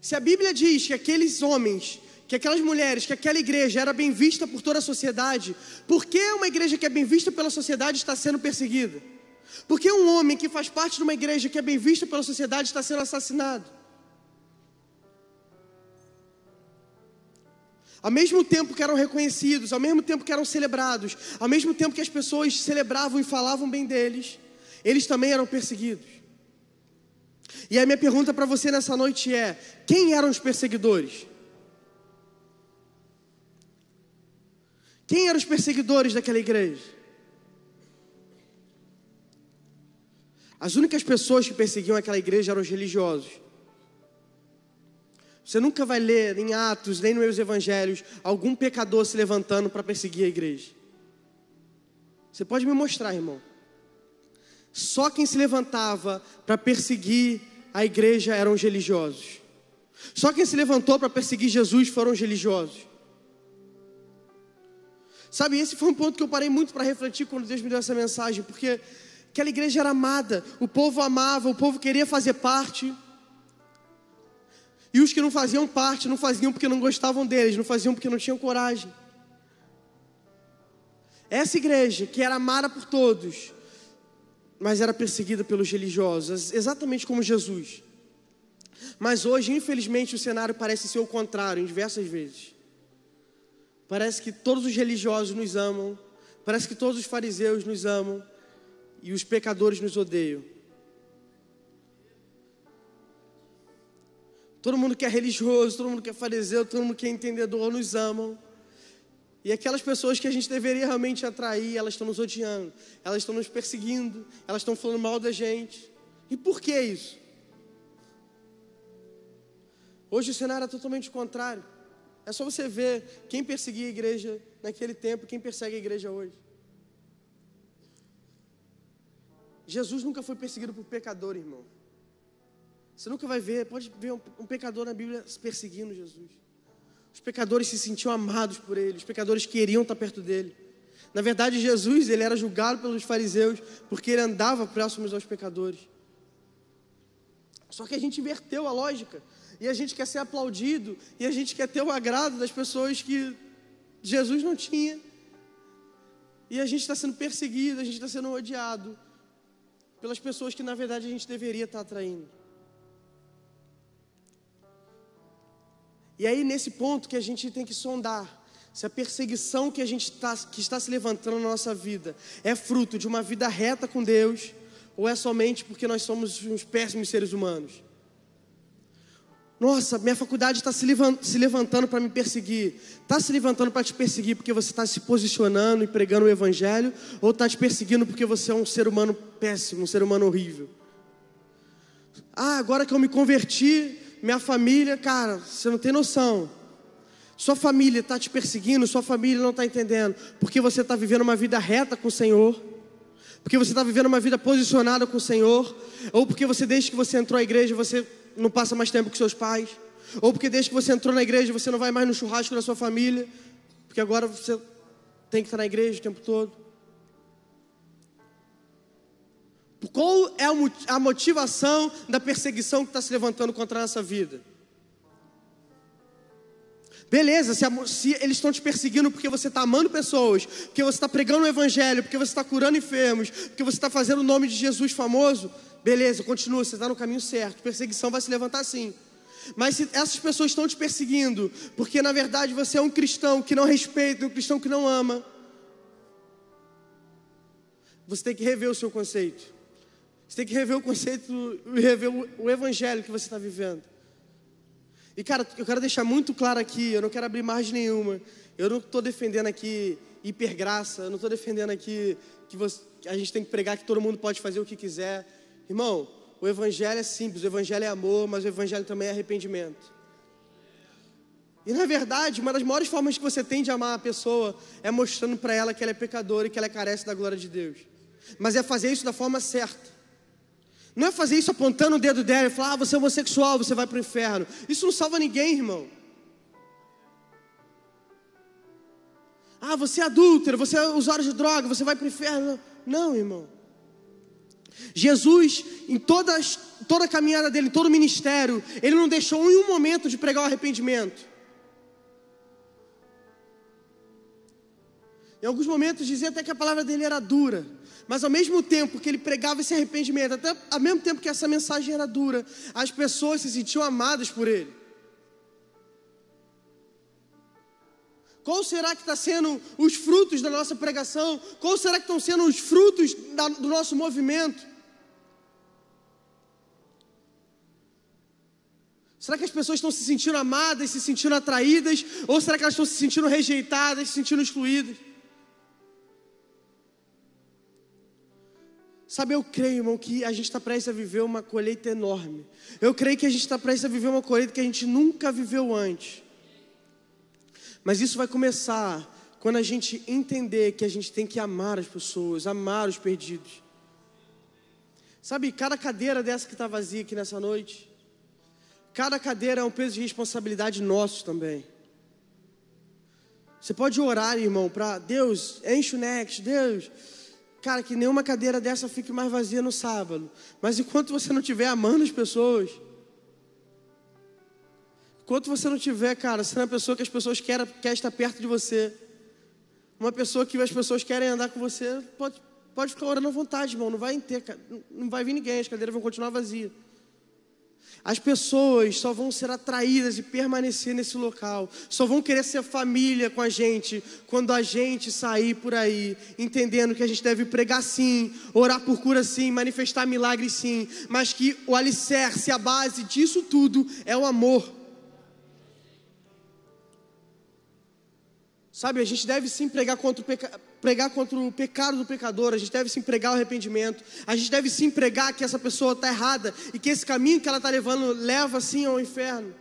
Se a Bíblia diz que aqueles homens, que aquelas mulheres, que aquela igreja era bem vista por toda a sociedade, por que uma igreja que é bem vista pela sociedade está sendo perseguida? Por que um homem que faz parte de uma igreja que é bem vista pela sociedade está sendo assassinado? Ao mesmo tempo que eram reconhecidos, ao mesmo tempo que eram celebrados, ao mesmo tempo que as pessoas celebravam e falavam bem deles, eles também eram perseguidos. E a minha pergunta para você nessa noite é: quem eram os perseguidores? Quem eram os perseguidores daquela igreja? As únicas pessoas que perseguiam aquela igreja eram os religiosos. Você nunca vai ler em Atos, nem nos evangelhos, algum pecador se levantando para perseguir a igreja. Você pode me mostrar, irmão. Só quem se levantava para perseguir a igreja eram os religiosos. Só quem se levantou para perseguir Jesus foram os religiosos. Sabe, esse foi um ponto que eu parei muito para refletir quando Deus me deu essa mensagem, porque aquela igreja era amada, o povo amava, o povo queria fazer parte. E os que não faziam parte, não faziam porque não gostavam deles, não faziam porque não tinham coragem. Essa igreja, que era amada por todos, mas era perseguida pelos religiosos, exatamente como Jesus. Mas hoje, infelizmente, o cenário parece ser o contrário, em diversas vezes. Parece que todos os religiosos nos amam, Parece que todos os fariseus nos amam e os pecadores nos odeiam. Todo mundo que é religioso, todo mundo que é fariseu, todo mundo que é entendedor nos amam. E aquelas pessoas que a gente deveria realmente atrair, elas estão nos odiando, elas estão nos perseguindo, elas estão falando mal da gente. E por que isso? Hoje o cenário é totalmente contrário. É só você ver quem perseguia a igreja naquele tempo, quem persegue a igreja hoje. Jesus nunca foi perseguido por pecador, irmão. Você nunca vai ver, pode ver um, pecador na Bíblia perseguindo Jesus. Os pecadores se sentiam amados por ele, os pecadores queriam estar perto dele. Na verdade, Jesus ele era julgado pelos fariseus porque ele andava próximos aos pecadores. Só que a gente inverteu a lógica e a gente quer ser aplaudido e a gente quer ter o agrado das pessoas que Jesus não tinha. E a gente está sendo perseguido, a gente está sendo odiado pelas pessoas que na verdade a gente deveria estar atraindo. E aí nesse ponto que a gente tem que sondar se a perseguição que a gente está, que está se levantando na nossa vida é fruto de uma vida reta com Deus ou é somente porque nós somos uns péssimos seres humanos. Nossa, minha faculdade está se levantando para me perseguir. Está se levantando para te perseguir porque você está se posicionando e pregando o Evangelho? Ou está te perseguindo porque você é um ser humano péssimo, um ser humano horrível? Ah, agora que eu me converti, minha família, cara, você não tem noção. Sua família está te perseguindo, sua família não está entendendo. Porque você está vivendo uma vida reta com o Senhor. Porque você está vivendo uma vida posicionada com o Senhor. Ou porque você, desde que você entrou à igreja, você não passa mais tempo com seus pais, ou porque desde que você entrou na igreja você não vai mais no churrasco da sua família, porque agora você tem que estar na igreja o tempo todo. Qual é a motivação da perseguição que está se levantando contra a nossa vida? Beleza, se, a, se, eles estão te perseguindo porque você está amando pessoas, porque você está pregando o evangelho, porque você está curando enfermos, porque você está fazendo o nome de Jesus famoso, Beleza, continua, você está no caminho certo. Perseguição vai se levantar sim. Mas se essas pessoas estão te perseguindo, porque na verdade você é um cristão que não respeita, um cristão que não ama, você tem que rever o seu conceito. Você tem que rever o conceito rever o evangelho que você está vivendo. E cara, eu quero deixar muito claro aqui, eu não quero abrir margem nenhuma. Eu não estou defendendo aqui hipergraça, eu não estou defendendo aqui que, você, que a gente tem que pregar que todo mundo pode fazer o que quiser. Irmão, o evangelho é simples, o evangelho é amor, mas o evangelho também é arrependimento. E na verdade, uma das maiores formas que você tem de amar a pessoa é mostrando para ela que ela é pecadora e que ela carece da glória de Deus. Mas é fazer isso da forma certa. Não é fazer isso apontando o dedo dela e falar, ah, você é homossexual, você vai para o inferno. Isso não salva ninguém, irmão. Ah, você é adúltero, você é usuário de droga, você vai para o inferno. Não, irmão. Jesus, em toda, toda a caminhada dele, em todo o ministério, ele não deixou em um momento de pregar o arrependimento. Em alguns momentos dizia até que a palavra dele era dura, mas ao mesmo tempo que ele pregava esse arrependimento, até ao mesmo tempo que essa mensagem era dura, as pessoas se sentiam amadas por ele. Qual será que está sendo os frutos da nossa pregação? Qual será que estão sendo os frutos da, do nosso movimento? Será que as pessoas estão se sentindo amadas, se sentindo atraídas? Ou será que elas estão se sentindo rejeitadas, se sentindo excluídas? Sabe, eu creio, irmão, que a gente está prestes a viver uma colheita enorme. Eu creio que a gente está prestes a viver uma colheita que a gente nunca viveu antes. Mas isso vai começar quando a gente entender que a gente tem que amar as pessoas, amar os perdidos. Sabe, cada cadeira dessa que está vazia aqui nessa noite, cada cadeira é um peso de responsabilidade nosso também. Você pode orar, irmão, para Deus, enche o next, Deus. Cara, que nenhuma cadeira dessa fique mais vazia no sábado. Mas enquanto você não estiver amando as pessoas, Enquanto você não tiver, cara, sendo uma pessoa que as pessoas querem, querem estar perto de você, uma pessoa que as pessoas querem andar com você, pode, pode ficar orando à vontade, irmão. Não vai ter, não vai vir ninguém, as cadeiras vão continuar vazias. As pessoas só vão ser atraídas e permanecer nesse local, só vão querer ser família com a gente quando a gente sair por aí, entendendo que a gente deve pregar sim, orar por cura sim, manifestar milagres sim, mas que o alicerce, a base disso tudo é o amor. Sabe, a gente deve sim pregar contra, o peca... pregar contra o pecado do pecador, a gente deve sim pregar o arrependimento, a gente deve sim pregar que essa pessoa está errada e que esse caminho que ela está levando leva sim ao inferno.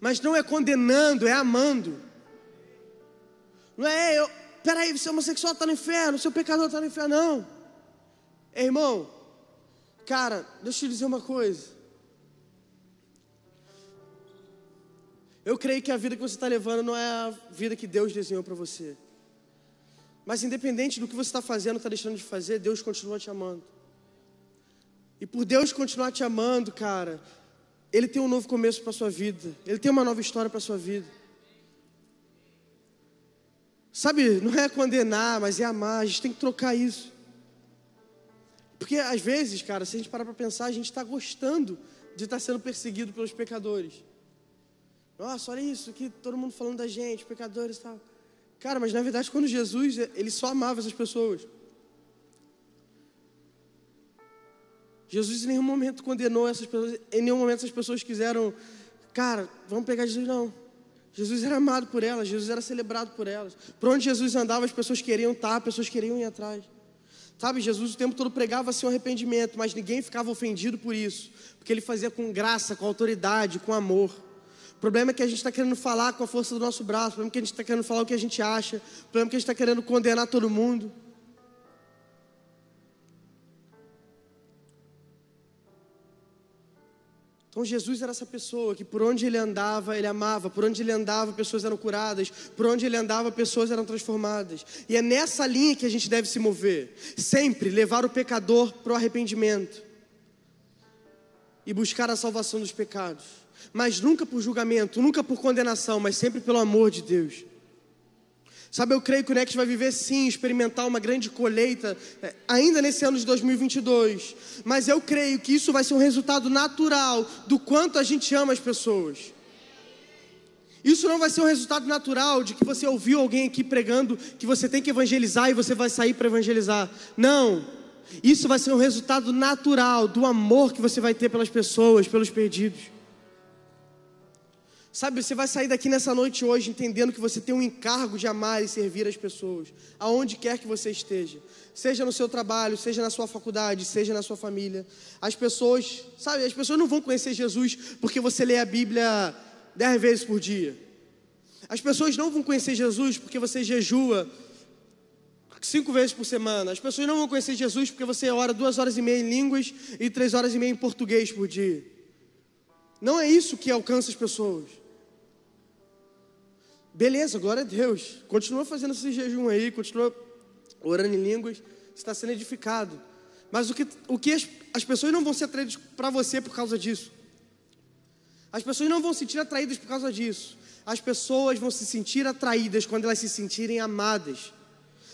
Mas não é condenando, é amando. Não é, eu, peraí, você é homossexual está no inferno, seu pecador está no inferno, não. Ei, irmão, cara, deixa eu te dizer uma coisa. Eu creio que a vida que você está levando não é a vida que Deus desenhou para você. Mas independente do que você está fazendo, está deixando de fazer, Deus continua te amando. E por Deus continuar te amando, cara, Ele tem um novo começo para sua vida. Ele tem uma nova história para sua vida. Sabe, não é condenar, mas é amar. A gente tem que trocar isso. Porque às vezes, cara, se a gente parar para pensar, a gente está gostando de estar tá sendo perseguido pelos pecadores. Nossa, olha isso, que todo mundo falando da gente, pecadores e tal. Cara, mas na verdade, quando Jesus, ele só amava essas pessoas. Jesus em nenhum momento condenou essas pessoas, em nenhum momento essas pessoas quiseram, cara, vamos pegar Jesus, não. Jesus era amado por elas, Jesus era celebrado por elas. Por onde Jesus andava, as pessoas queriam estar, as pessoas queriam ir atrás. Sabe, Jesus o tempo todo pregava seu arrependimento, mas ninguém ficava ofendido por isso, porque ele fazia com graça, com autoridade, com amor. O problema é que a gente está querendo falar com a força do nosso braço. O problema é que a gente está querendo falar o que a gente acha. O problema é que a gente está querendo condenar todo mundo. Então Jesus era essa pessoa que por onde ele andava, ele amava, por onde ele andava, pessoas eram curadas, por onde ele andava, pessoas eram transformadas. E é nessa linha que a gente deve se mover, sempre levar o pecador para o arrependimento e buscar a salvação dos pecados mas nunca por julgamento, nunca por condenação, mas sempre pelo amor de Deus. Sabe, eu creio que o Next vai viver sim, experimentar uma grande colheita, é, ainda nesse ano de 2022. Mas eu creio que isso vai ser um resultado natural do quanto a gente ama as pessoas. Isso não vai ser um resultado natural de que você ouviu alguém aqui pregando que você tem que evangelizar e você vai sair para evangelizar. Não. Isso vai ser um resultado natural do amor que você vai ter pelas pessoas, pelos perdidos. Sabe, você vai sair daqui nessa noite hoje entendendo que você tem um encargo de amar e servir as pessoas, aonde quer que você esteja, seja no seu trabalho, seja na sua faculdade, seja na sua família. As pessoas, sabe, as pessoas não vão conhecer Jesus porque você lê a Bíblia dez vezes por dia. As pessoas não vão conhecer Jesus porque você jejua cinco vezes por semana. As pessoas não vão conhecer Jesus porque você ora duas horas e meia em línguas e três horas e meia em português por dia. Não é isso que alcança as pessoas. Beleza, glória a Deus. Continua fazendo esse jejum aí, continua orando em línguas, está sendo edificado. Mas o que, o que as, as pessoas não vão ser atraídas para você por causa disso. As pessoas não vão se sentir atraídas por causa disso. As pessoas vão se sentir atraídas quando elas se sentirem amadas.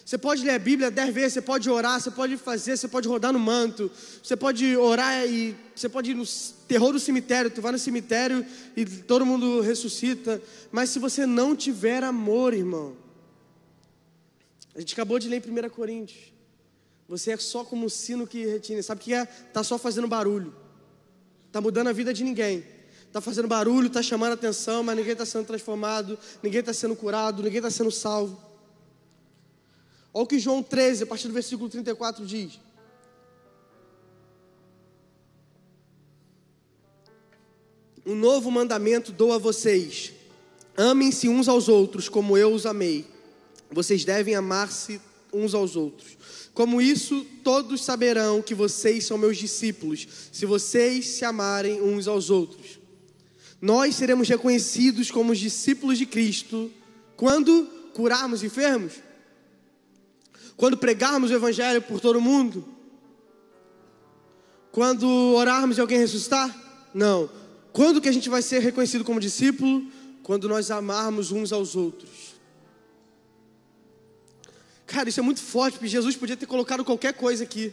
Você pode ler a Bíblia dez vezes, você pode orar, você pode fazer, você pode rodar no manto, você pode orar e você pode ir no terror do cemitério, tu vai no cemitério e todo mundo ressuscita. Mas se você não tiver amor, irmão, a gente acabou de ler em 1 Coríntios. Você é só como um sino que retine. Sabe o que é? Tá só fazendo barulho. Tá mudando a vida de ninguém. Tá fazendo barulho, tá chamando atenção, mas ninguém está sendo transformado, ninguém está sendo curado, ninguém está sendo salvo. Olha o que João 13, a partir do versículo 34 diz. Um novo mandamento dou a vocês: amem-se uns aos outros como eu os amei. Vocês devem amar-se uns aos outros. Como isso, todos saberão que vocês são meus discípulos, se vocês se amarem uns aos outros. Nós seremos reconhecidos como os discípulos de Cristo quando curarmos enfermos, quando pregarmos o Evangelho por todo mundo? Quando orarmos e alguém ressuscitar? Não. Quando que a gente vai ser reconhecido como discípulo? Quando nós amarmos uns aos outros. Cara, isso é muito forte, porque Jesus podia ter colocado qualquer coisa aqui.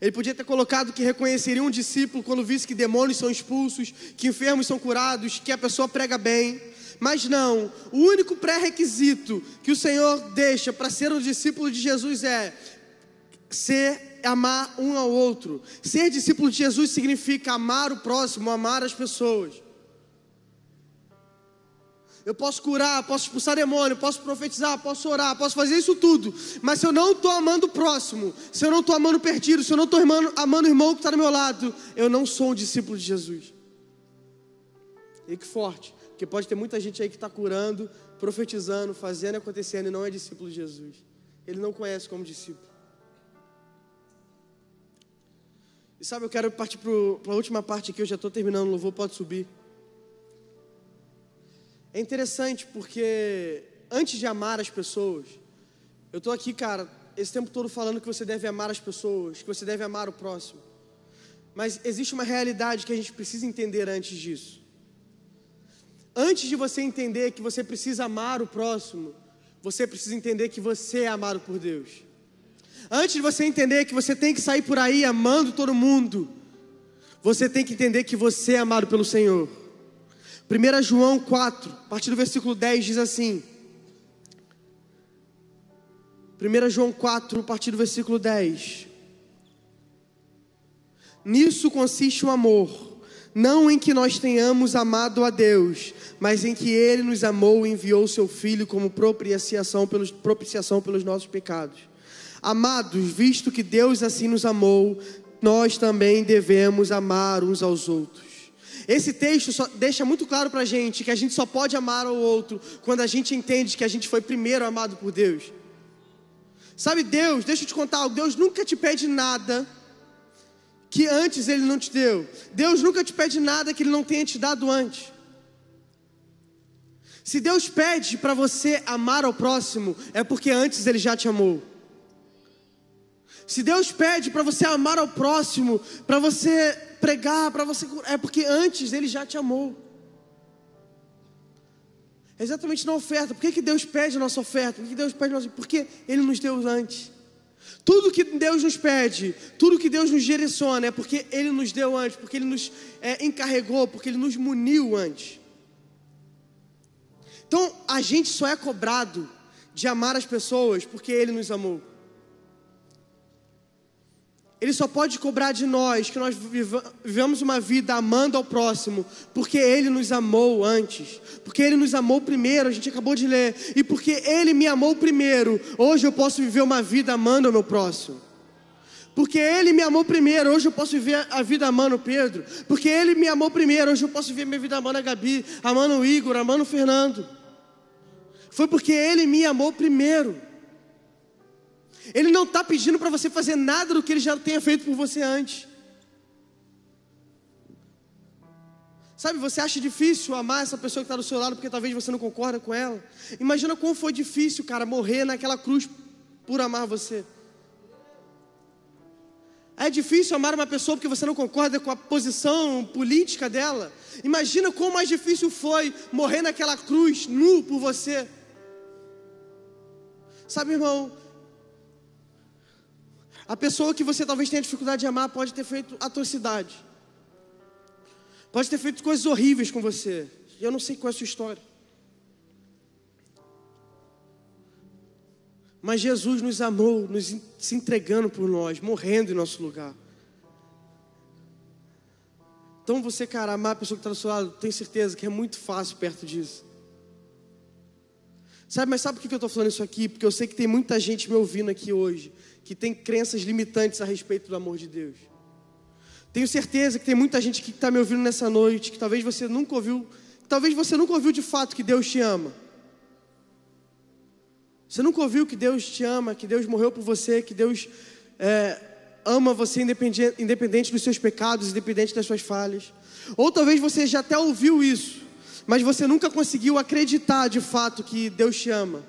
Ele podia ter colocado que reconheceria um discípulo quando visse que demônios são expulsos, que enfermos são curados, que a pessoa prega bem. Mas não, o único pré-requisito que o Senhor deixa para ser um discípulo de Jesus é ser amar um ao outro. Ser discípulo de Jesus significa amar o próximo, amar as pessoas. Eu posso curar, posso expulsar demônio, posso profetizar, posso orar, posso fazer isso tudo. Mas se eu não estou amando o próximo, se eu não estou amando o perdido, se eu não estou amando o irmão que está do meu lado, eu não sou um discípulo de Jesus. E que forte, porque pode ter muita gente aí que está curando, profetizando, fazendo e acontecendo e não é discípulo de Jesus. Ele não conhece como discípulo. E sabe, eu quero partir para a última parte aqui, eu já estou terminando, o louvor pode subir. É interessante porque antes de amar as pessoas, eu estou aqui, cara, esse tempo todo falando que você deve amar as pessoas, que você deve amar o próximo. Mas existe uma realidade que a gente precisa entender antes disso. Antes de você entender que você precisa amar o próximo, você precisa entender que você é amado por Deus. Antes de você entender que você tem que sair por aí amando todo mundo, você tem que entender que você é amado pelo Senhor. 1 João 4, a partir do versículo 10 diz assim: 1 João 4, a partir do versículo 10. Nisso consiste o amor, não em que nós tenhamos amado a Deus, mas em que Ele nos amou e enviou Seu Filho como propiciação pelos, propiciação pelos nossos pecados. Amados, visto que Deus assim nos amou, nós também devemos amar uns aos outros. Esse texto deixa muito claro para a gente que a gente só pode amar ao outro quando a gente entende que a gente foi primeiro amado por Deus. Sabe, Deus, deixa eu te contar algo: Deus nunca te pede nada que antes Ele não te deu. Deus nunca te pede nada que Ele não tenha te dado antes. Se Deus pede para você amar ao próximo, é porque antes Ele já te amou. Se Deus pede para você amar ao próximo, para você pregar, para você é porque antes Ele já te amou. É exatamente na oferta. Por que, que Deus pede a nossa oferta? Por que, que Deus pede a nossa... Porque Ele nos deu antes. Tudo que Deus nos pede, tudo que Deus nos direciona, é porque Ele nos deu antes, porque Ele nos é, encarregou, porque Ele nos muniu antes. Então, a gente só é cobrado de amar as pessoas porque Ele nos amou. Ele só pode cobrar de nós que nós vivamos uma vida amando ao próximo, porque Ele nos amou antes, porque Ele nos amou primeiro, a gente acabou de ler, e porque Ele me amou primeiro, hoje eu posso viver uma vida amando ao meu próximo. Porque Ele me amou primeiro, hoje eu posso viver a vida amando o Pedro. Porque Ele me amou primeiro, hoje eu posso viver minha vida amando a Gabi, amando o Igor, amando o Fernando. Foi porque Ele me amou primeiro. Ele não está pedindo para você fazer nada do que ele já tenha feito por você antes. Sabe, você acha difícil amar essa pessoa que está do seu lado porque talvez você não concorda com ela? Imagina como foi difícil, cara, morrer naquela cruz por amar você. É difícil amar uma pessoa porque você não concorda com a posição política dela. Imagina como mais difícil foi morrer naquela cruz nu por você. Sabe, irmão, a pessoa que você talvez tenha dificuldade de amar pode ter feito atrocidade. Pode ter feito coisas horríveis com você. Eu não sei qual é a sua história. Mas Jesus nos amou, nos se entregando por nós, morrendo em nosso lugar. Então você, cara, amar a pessoa que está do seu lado, tem certeza que é muito fácil perto disso. Sabe, mas sabe por que eu estou falando isso aqui? Porque eu sei que tem muita gente me ouvindo aqui hoje que tem crenças limitantes a respeito do amor de Deus. Tenho certeza que tem muita gente que está me ouvindo nessa noite, que talvez você nunca ouviu, talvez você nunca ouviu de fato que Deus te ama. Você nunca ouviu que Deus te ama, que Deus morreu por você, que Deus é, ama você independente, independente dos seus pecados, independente das suas falhas. Ou talvez você já até ouviu isso, mas você nunca conseguiu acreditar de fato que Deus te ama.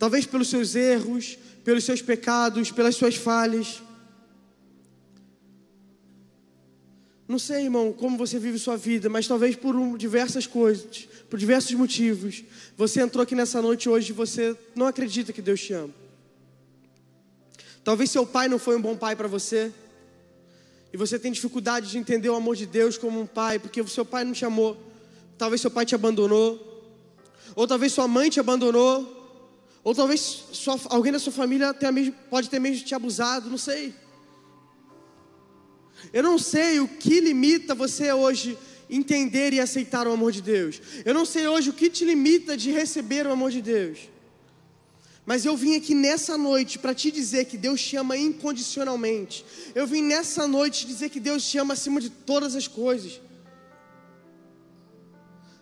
Talvez pelos seus erros, pelos seus pecados, pelas suas falhas. Não sei, irmão, como você vive sua vida, mas talvez por um, diversas coisas, por diversos motivos, você entrou aqui nessa noite hoje e você não acredita que Deus te ama. Talvez seu pai não foi um bom pai para você. E você tem dificuldade de entender o amor de Deus como um pai, porque o seu pai não te amou. Talvez seu pai te abandonou. Ou talvez sua mãe te abandonou. Ou talvez sua, alguém da sua família mesmo, pode ter mesmo te abusado, não sei. Eu não sei o que limita você hoje entender e aceitar o amor de Deus. Eu não sei hoje o que te limita de receber o amor de Deus. Mas eu vim aqui nessa noite para te dizer que Deus te ama incondicionalmente. Eu vim nessa noite te dizer que Deus te ama acima de todas as coisas.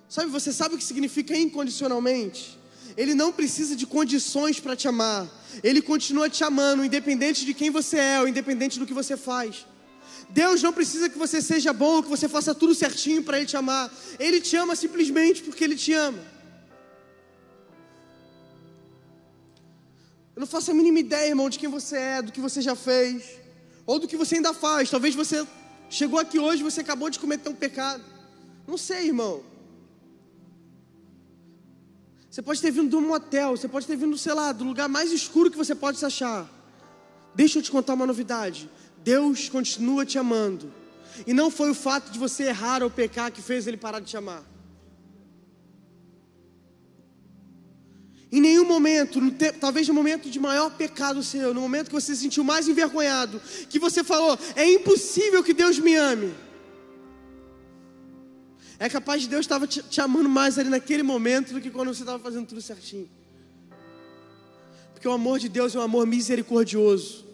Sabe, você sabe o que significa incondicionalmente? Ele não precisa de condições para te amar. Ele continua te amando, independente de quem você é, ou independente do que você faz. Deus não precisa que você seja bom, que você faça tudo certinho para Ele te amar. Ele te ama simplesmente porque Ele te ama. Eu não faço a mínima ideia, irmão, de quem você é, do que você já fez, ou do que você ainda faz. Talvez você chegou aqui hoje e você acabou de cometer um pecado. Não sei, irmão. Você pode ter vindo de um motel, você pode ter vindo, sei lá, do lugar mais escuro que você pode se achar. Deixa eu te contar uma novidade. Deus continua te amando. E não foi o fato de você errar ou pecar que fez ele parar de te amar. Em nenhum momento, talvez no momento de maior pecado seu, no momento que você se sentiu mais envergonhado, que você falou: é impossível que Deus me ame. É capaz de Deus estava te, te amando mais ali naquele momento do que quando você estava fazendo tudo certinho. Porque o amor de Deus é um amor misericordioso.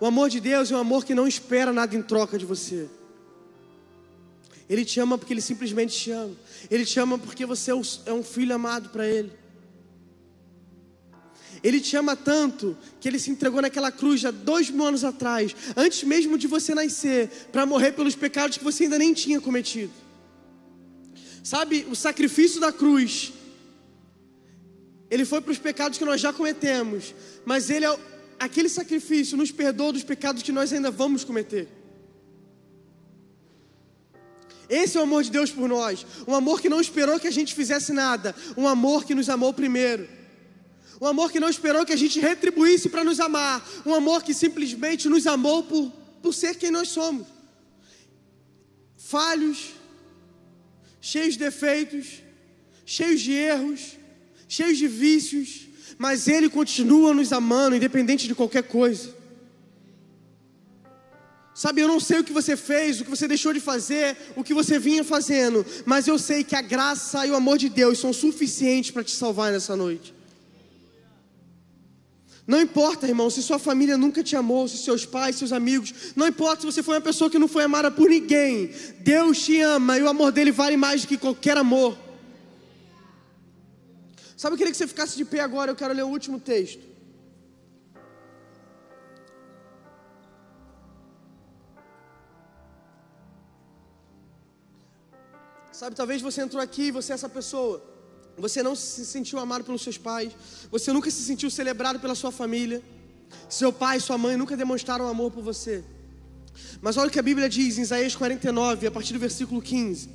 O amor de Deus é um amor que não espera nada em troca de você. Ele te ama porque Ele simplesmente te ama. Ele te ama porque você é um filho amado para Ele. Ele te ama tanto que Ele se entregou naquela cruz há dois mil anos atrás, antes mesmo de você nascer, para morrer pelos pecados que você ainda nem tinha cometido. Sabe, o sacrifício da cruz, Ele foi para os pecados que nós já cometemos, mas Ele é aquele sacrifício nos perdoa dos pecados que nós ainda vamos cometer. Esse é o amor de Deus por nós. Um amor que não esperou que a gente fizesse nada. Um amor que nos amou primeiro. Um amor que não esperou que a gente retribuísse para nos amar. Um amor que simplesmente nos amou por, por ser quem nós somos. Falhos, cheios de defeitos, cheios de erros, cheios de vícios mas Ele continua nos amando, independente de qualquer coisa. Sabe, eu não sei o que você fez, o que você deixou de fazer, o que você vinha fazendo, mas eu sei que a graça e o amor de Deus são suficientes para te salvar nessa noite. Não importa, irmão, se sua família nunca te amou, se seus pais, seus amigos, não importa se você foi uma pessoa que não foi amada por ninguém, Deus te ama e o amor dele vale mais do que qualquer amor. Sabe, eu queria que você ficasse de pé agora, eu quero ler o último texto. Sabe, talvez você entrou aqui, você é essa pessoa. Você não se sentiu amado pelos seus pais, você nunca se sentiu celebrado pela sua família. Seu pai e sua mãe nunca demonstraram amor por você. Mas olha o que a Bíblia diz em Isaías 49, a partir do versículo 15.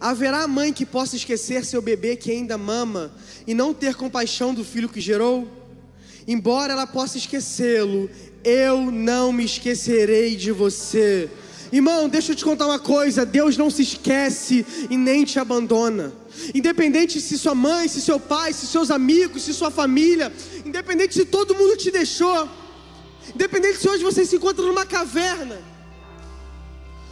Haverá mãe que possa esquecer seu bebê que ainda mama e não ter compaixão do filho que gerou? Embora ela possa esquecê-lo, eu não me esquecerei de você. Irmão, deixa eu te contar uma coisa: Deus não se esquece e nem te abandona. Independente se sua mãe, se seu pai, se seus amigos, se sua família, independente se todo mundo te deixou, independente se hoje você se encontra numa caverna,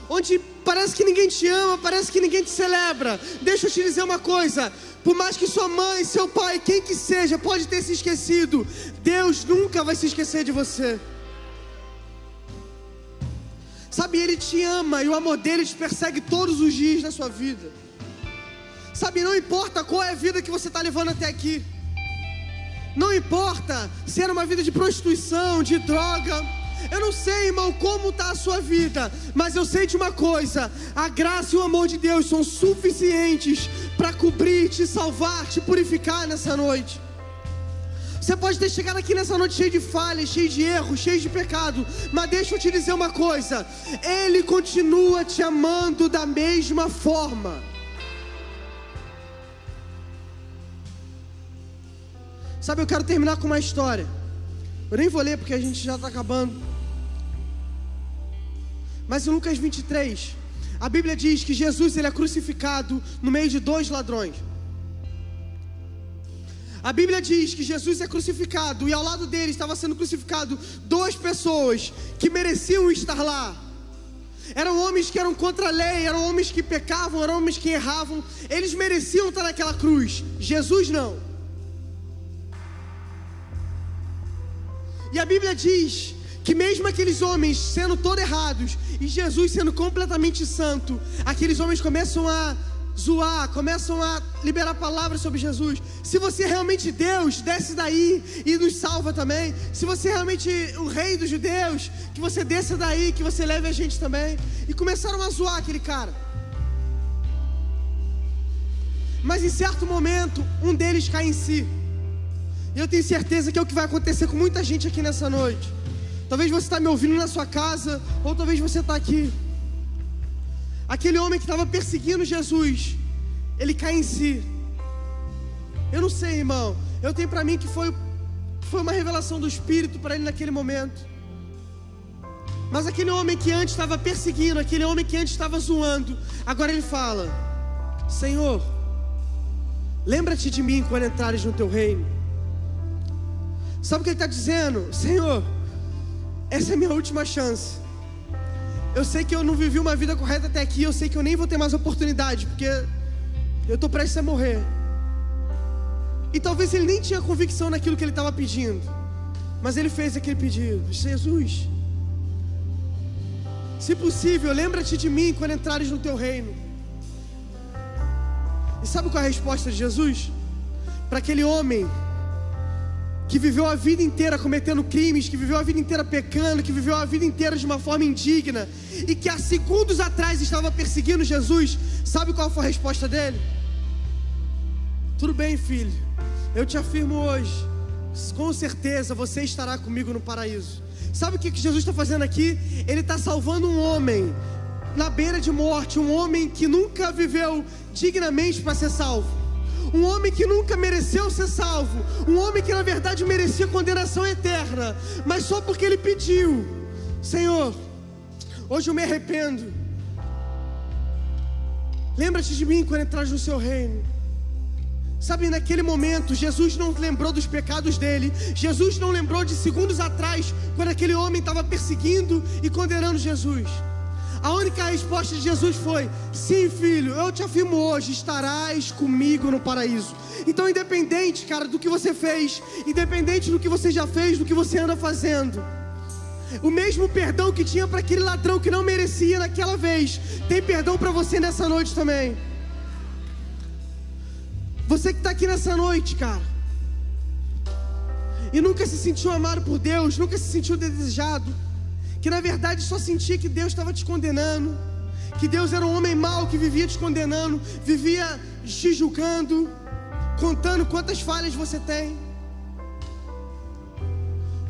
onde parece que ninguém te ama, parece que ninguém te celebra. Deixa eu te dizer uma coisa: por mais que sua mãe, seu pai, quem que seja, pode ter se esquecido, Deus nunca vai se esquecer de você. Sabe, Ele te ama e o amor dele te persegue todos os dias na sua vida. Sabe, não importa qual é a vida que você está levando até aqui. Não importa se era uma vida de prostituição, de droga eu não sei, irmão, como está a sua vida, mas eu sei de uma coisa: a graça e o amor de Deus são suficientes para cobrir, te salvar, te purificar nessa noite. Você pode ter chegado aqui nessa noite cheio de falhas, cheio de erros, cheio de pecado, mas deixa eu te dizer uma coisa: Ele continua te amando da mesma forma. Sabe, eu quero terminar com uma história. Eu nem vou ler porque a gente já está acabando. Mas em Lucas 23, a Bíblia diz que Jesus ele é crucificado no meio de dois ladrões. A Bíblia diz que Jesus é crucificado e ao lado dele estava sendo crucificado duas pessoas que mereciam estar lá. Eram homens que eram contra a lei, eram homens que pecavam, eram homens que erravam. Eles mereciam estar naquela cruz. Jesus não. E a Bíblia diz que mesmo aqueles homens sendo todos errados e Jesus sendo completamente santo, aqueles homens começam a zoar, começam a liberar palavras sobre Jesus. Se você é realmente Deus, desce daí e nos salva também. Se você é realmente o rei dos judeus, que você desça daí, que você leve a gente também. E começaram a zoar aquele cara. Mas em certo momento, um deles cai em si. E eu tenho certeza que é o que vai acontecer com muita gente aqui nessa noite. Talvez você está me ouvindo na sua casa, ou talvez você está aqui. Aquele homem que estava perseguindo Jesus, ele cai em si. Eu não sei, irmão. Eu tenho para mim que foi, foi uma revelação do Espírito para ele naquele momento. Mas aquele homem que antes estava perseguindo, aquele homem que antes estava zoando, agora ele fala: Senhor, lembra-te de mim quando entrares no teu reino. Sabe o que ele está dizendo? Senhor, essa é a minha última chance. Eu sei que eu não vivi uma vida correta até aqui, eu sei que eu nem vou ter mais oportunidade, porque eu estou prestes a morrer. E talvez ele nem tinha convicção naquilo que ele estava pedindo, mas ele fez aquele pedido: Jesus, se possível, lembra-te de mim quando entrares no teu reino. E sabe qual é a resposta de Jesus? Para aquele homem que viveu a vida inteira cometendo crimes, que viveu a vida inteira pecando, que viveu a vida inteira de uma forma indigna, e que há segundos atrás estava perseguindo Jesus, sabe qual foi a resposta dele? Tudo bem, filho, eu te afirmo hoje, com certeza você estará comigo no paraíso. Sabe o que Jesus está fazendo aqui? Ele está salvando um homem na beira de morte, um homem que nunca viveu dignamente para ser salvo um homem que nunca mereceu ser salvo, um homem que na verdade merecia condenação eterna, mas só porque ele pediu: Senhor, hoje eu me arrependo. Lembra-te de mim quando entras no seu reino. Sabe, naquele momento, Jesus não lembrou dos pecados dele. Jesus não lembrou de segundos atrás, quando aquele homem estava perseguindo e condenando Jesus. A única resposta de Jesus foi: Sim, filho, eu te afirmo hoje, estarás comigo no paraíso. Então, independente, cara, do que você fez, independente do que você já fez, do que você anda fazendo, o mesmo perdão que tinha para aquele ladrão que não merecia naquela vez, tem perdão para você nessa noite também. Você que está aqui nessa noite, cara, e nunca se sentiu amado por Deus, nunca se sentiu desejado que na verdade só sentia que Deus estava te condenando, que Deus era um homem mau que vivia te condenando, vivia te julgando, contando quantas falhas você tem.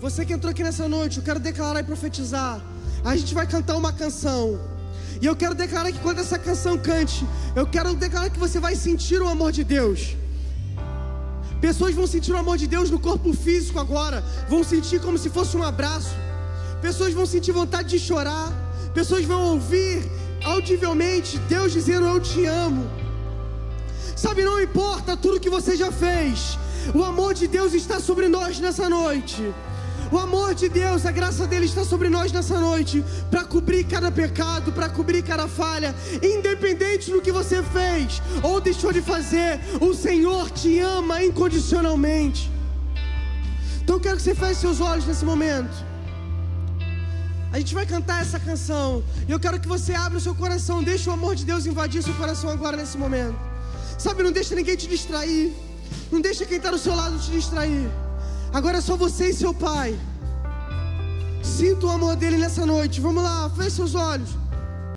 Você que entrou aqui nessa noite, eu quero declarar e profetizar. A gente vai cantar uma canção. E eu quero declarar que quando essa canção cante, eu quero declarar que você vai sentir o amor de Deus. Pessoas vão sentir o amor de Deus no corpo físico agora, vão sentir como se fosse um abraço. Pessoas vão sentir vontade de chorar. Pessoas vão ouvir audivelmente Deus dizendo: Eu te amo. Sabe, não importa tudo que você já fez, o amor de Deus está sobre nós nessa noite. O amor de Deus, a graça dele está sobre nós nessa noite, para cobrir cada pecado, para cobrir cada falha, independente do que você fez ou deixou de fazer, o Senhor te ama incondicionalmente. Então eu quero que você feche seus olhos nesse momento. A gente vai cantar essa canção. E eu quero que você abra o seu coração. Deixe o amor de Deus invadir seu coração agora nesse momento. Sabe, não deixa ninguém te distrair. Não deixa quem está do seu lado te distrair. Agora é só você e seu pai. Sinta o amor dele nessa noite. Vamos lá, feche seus olhos.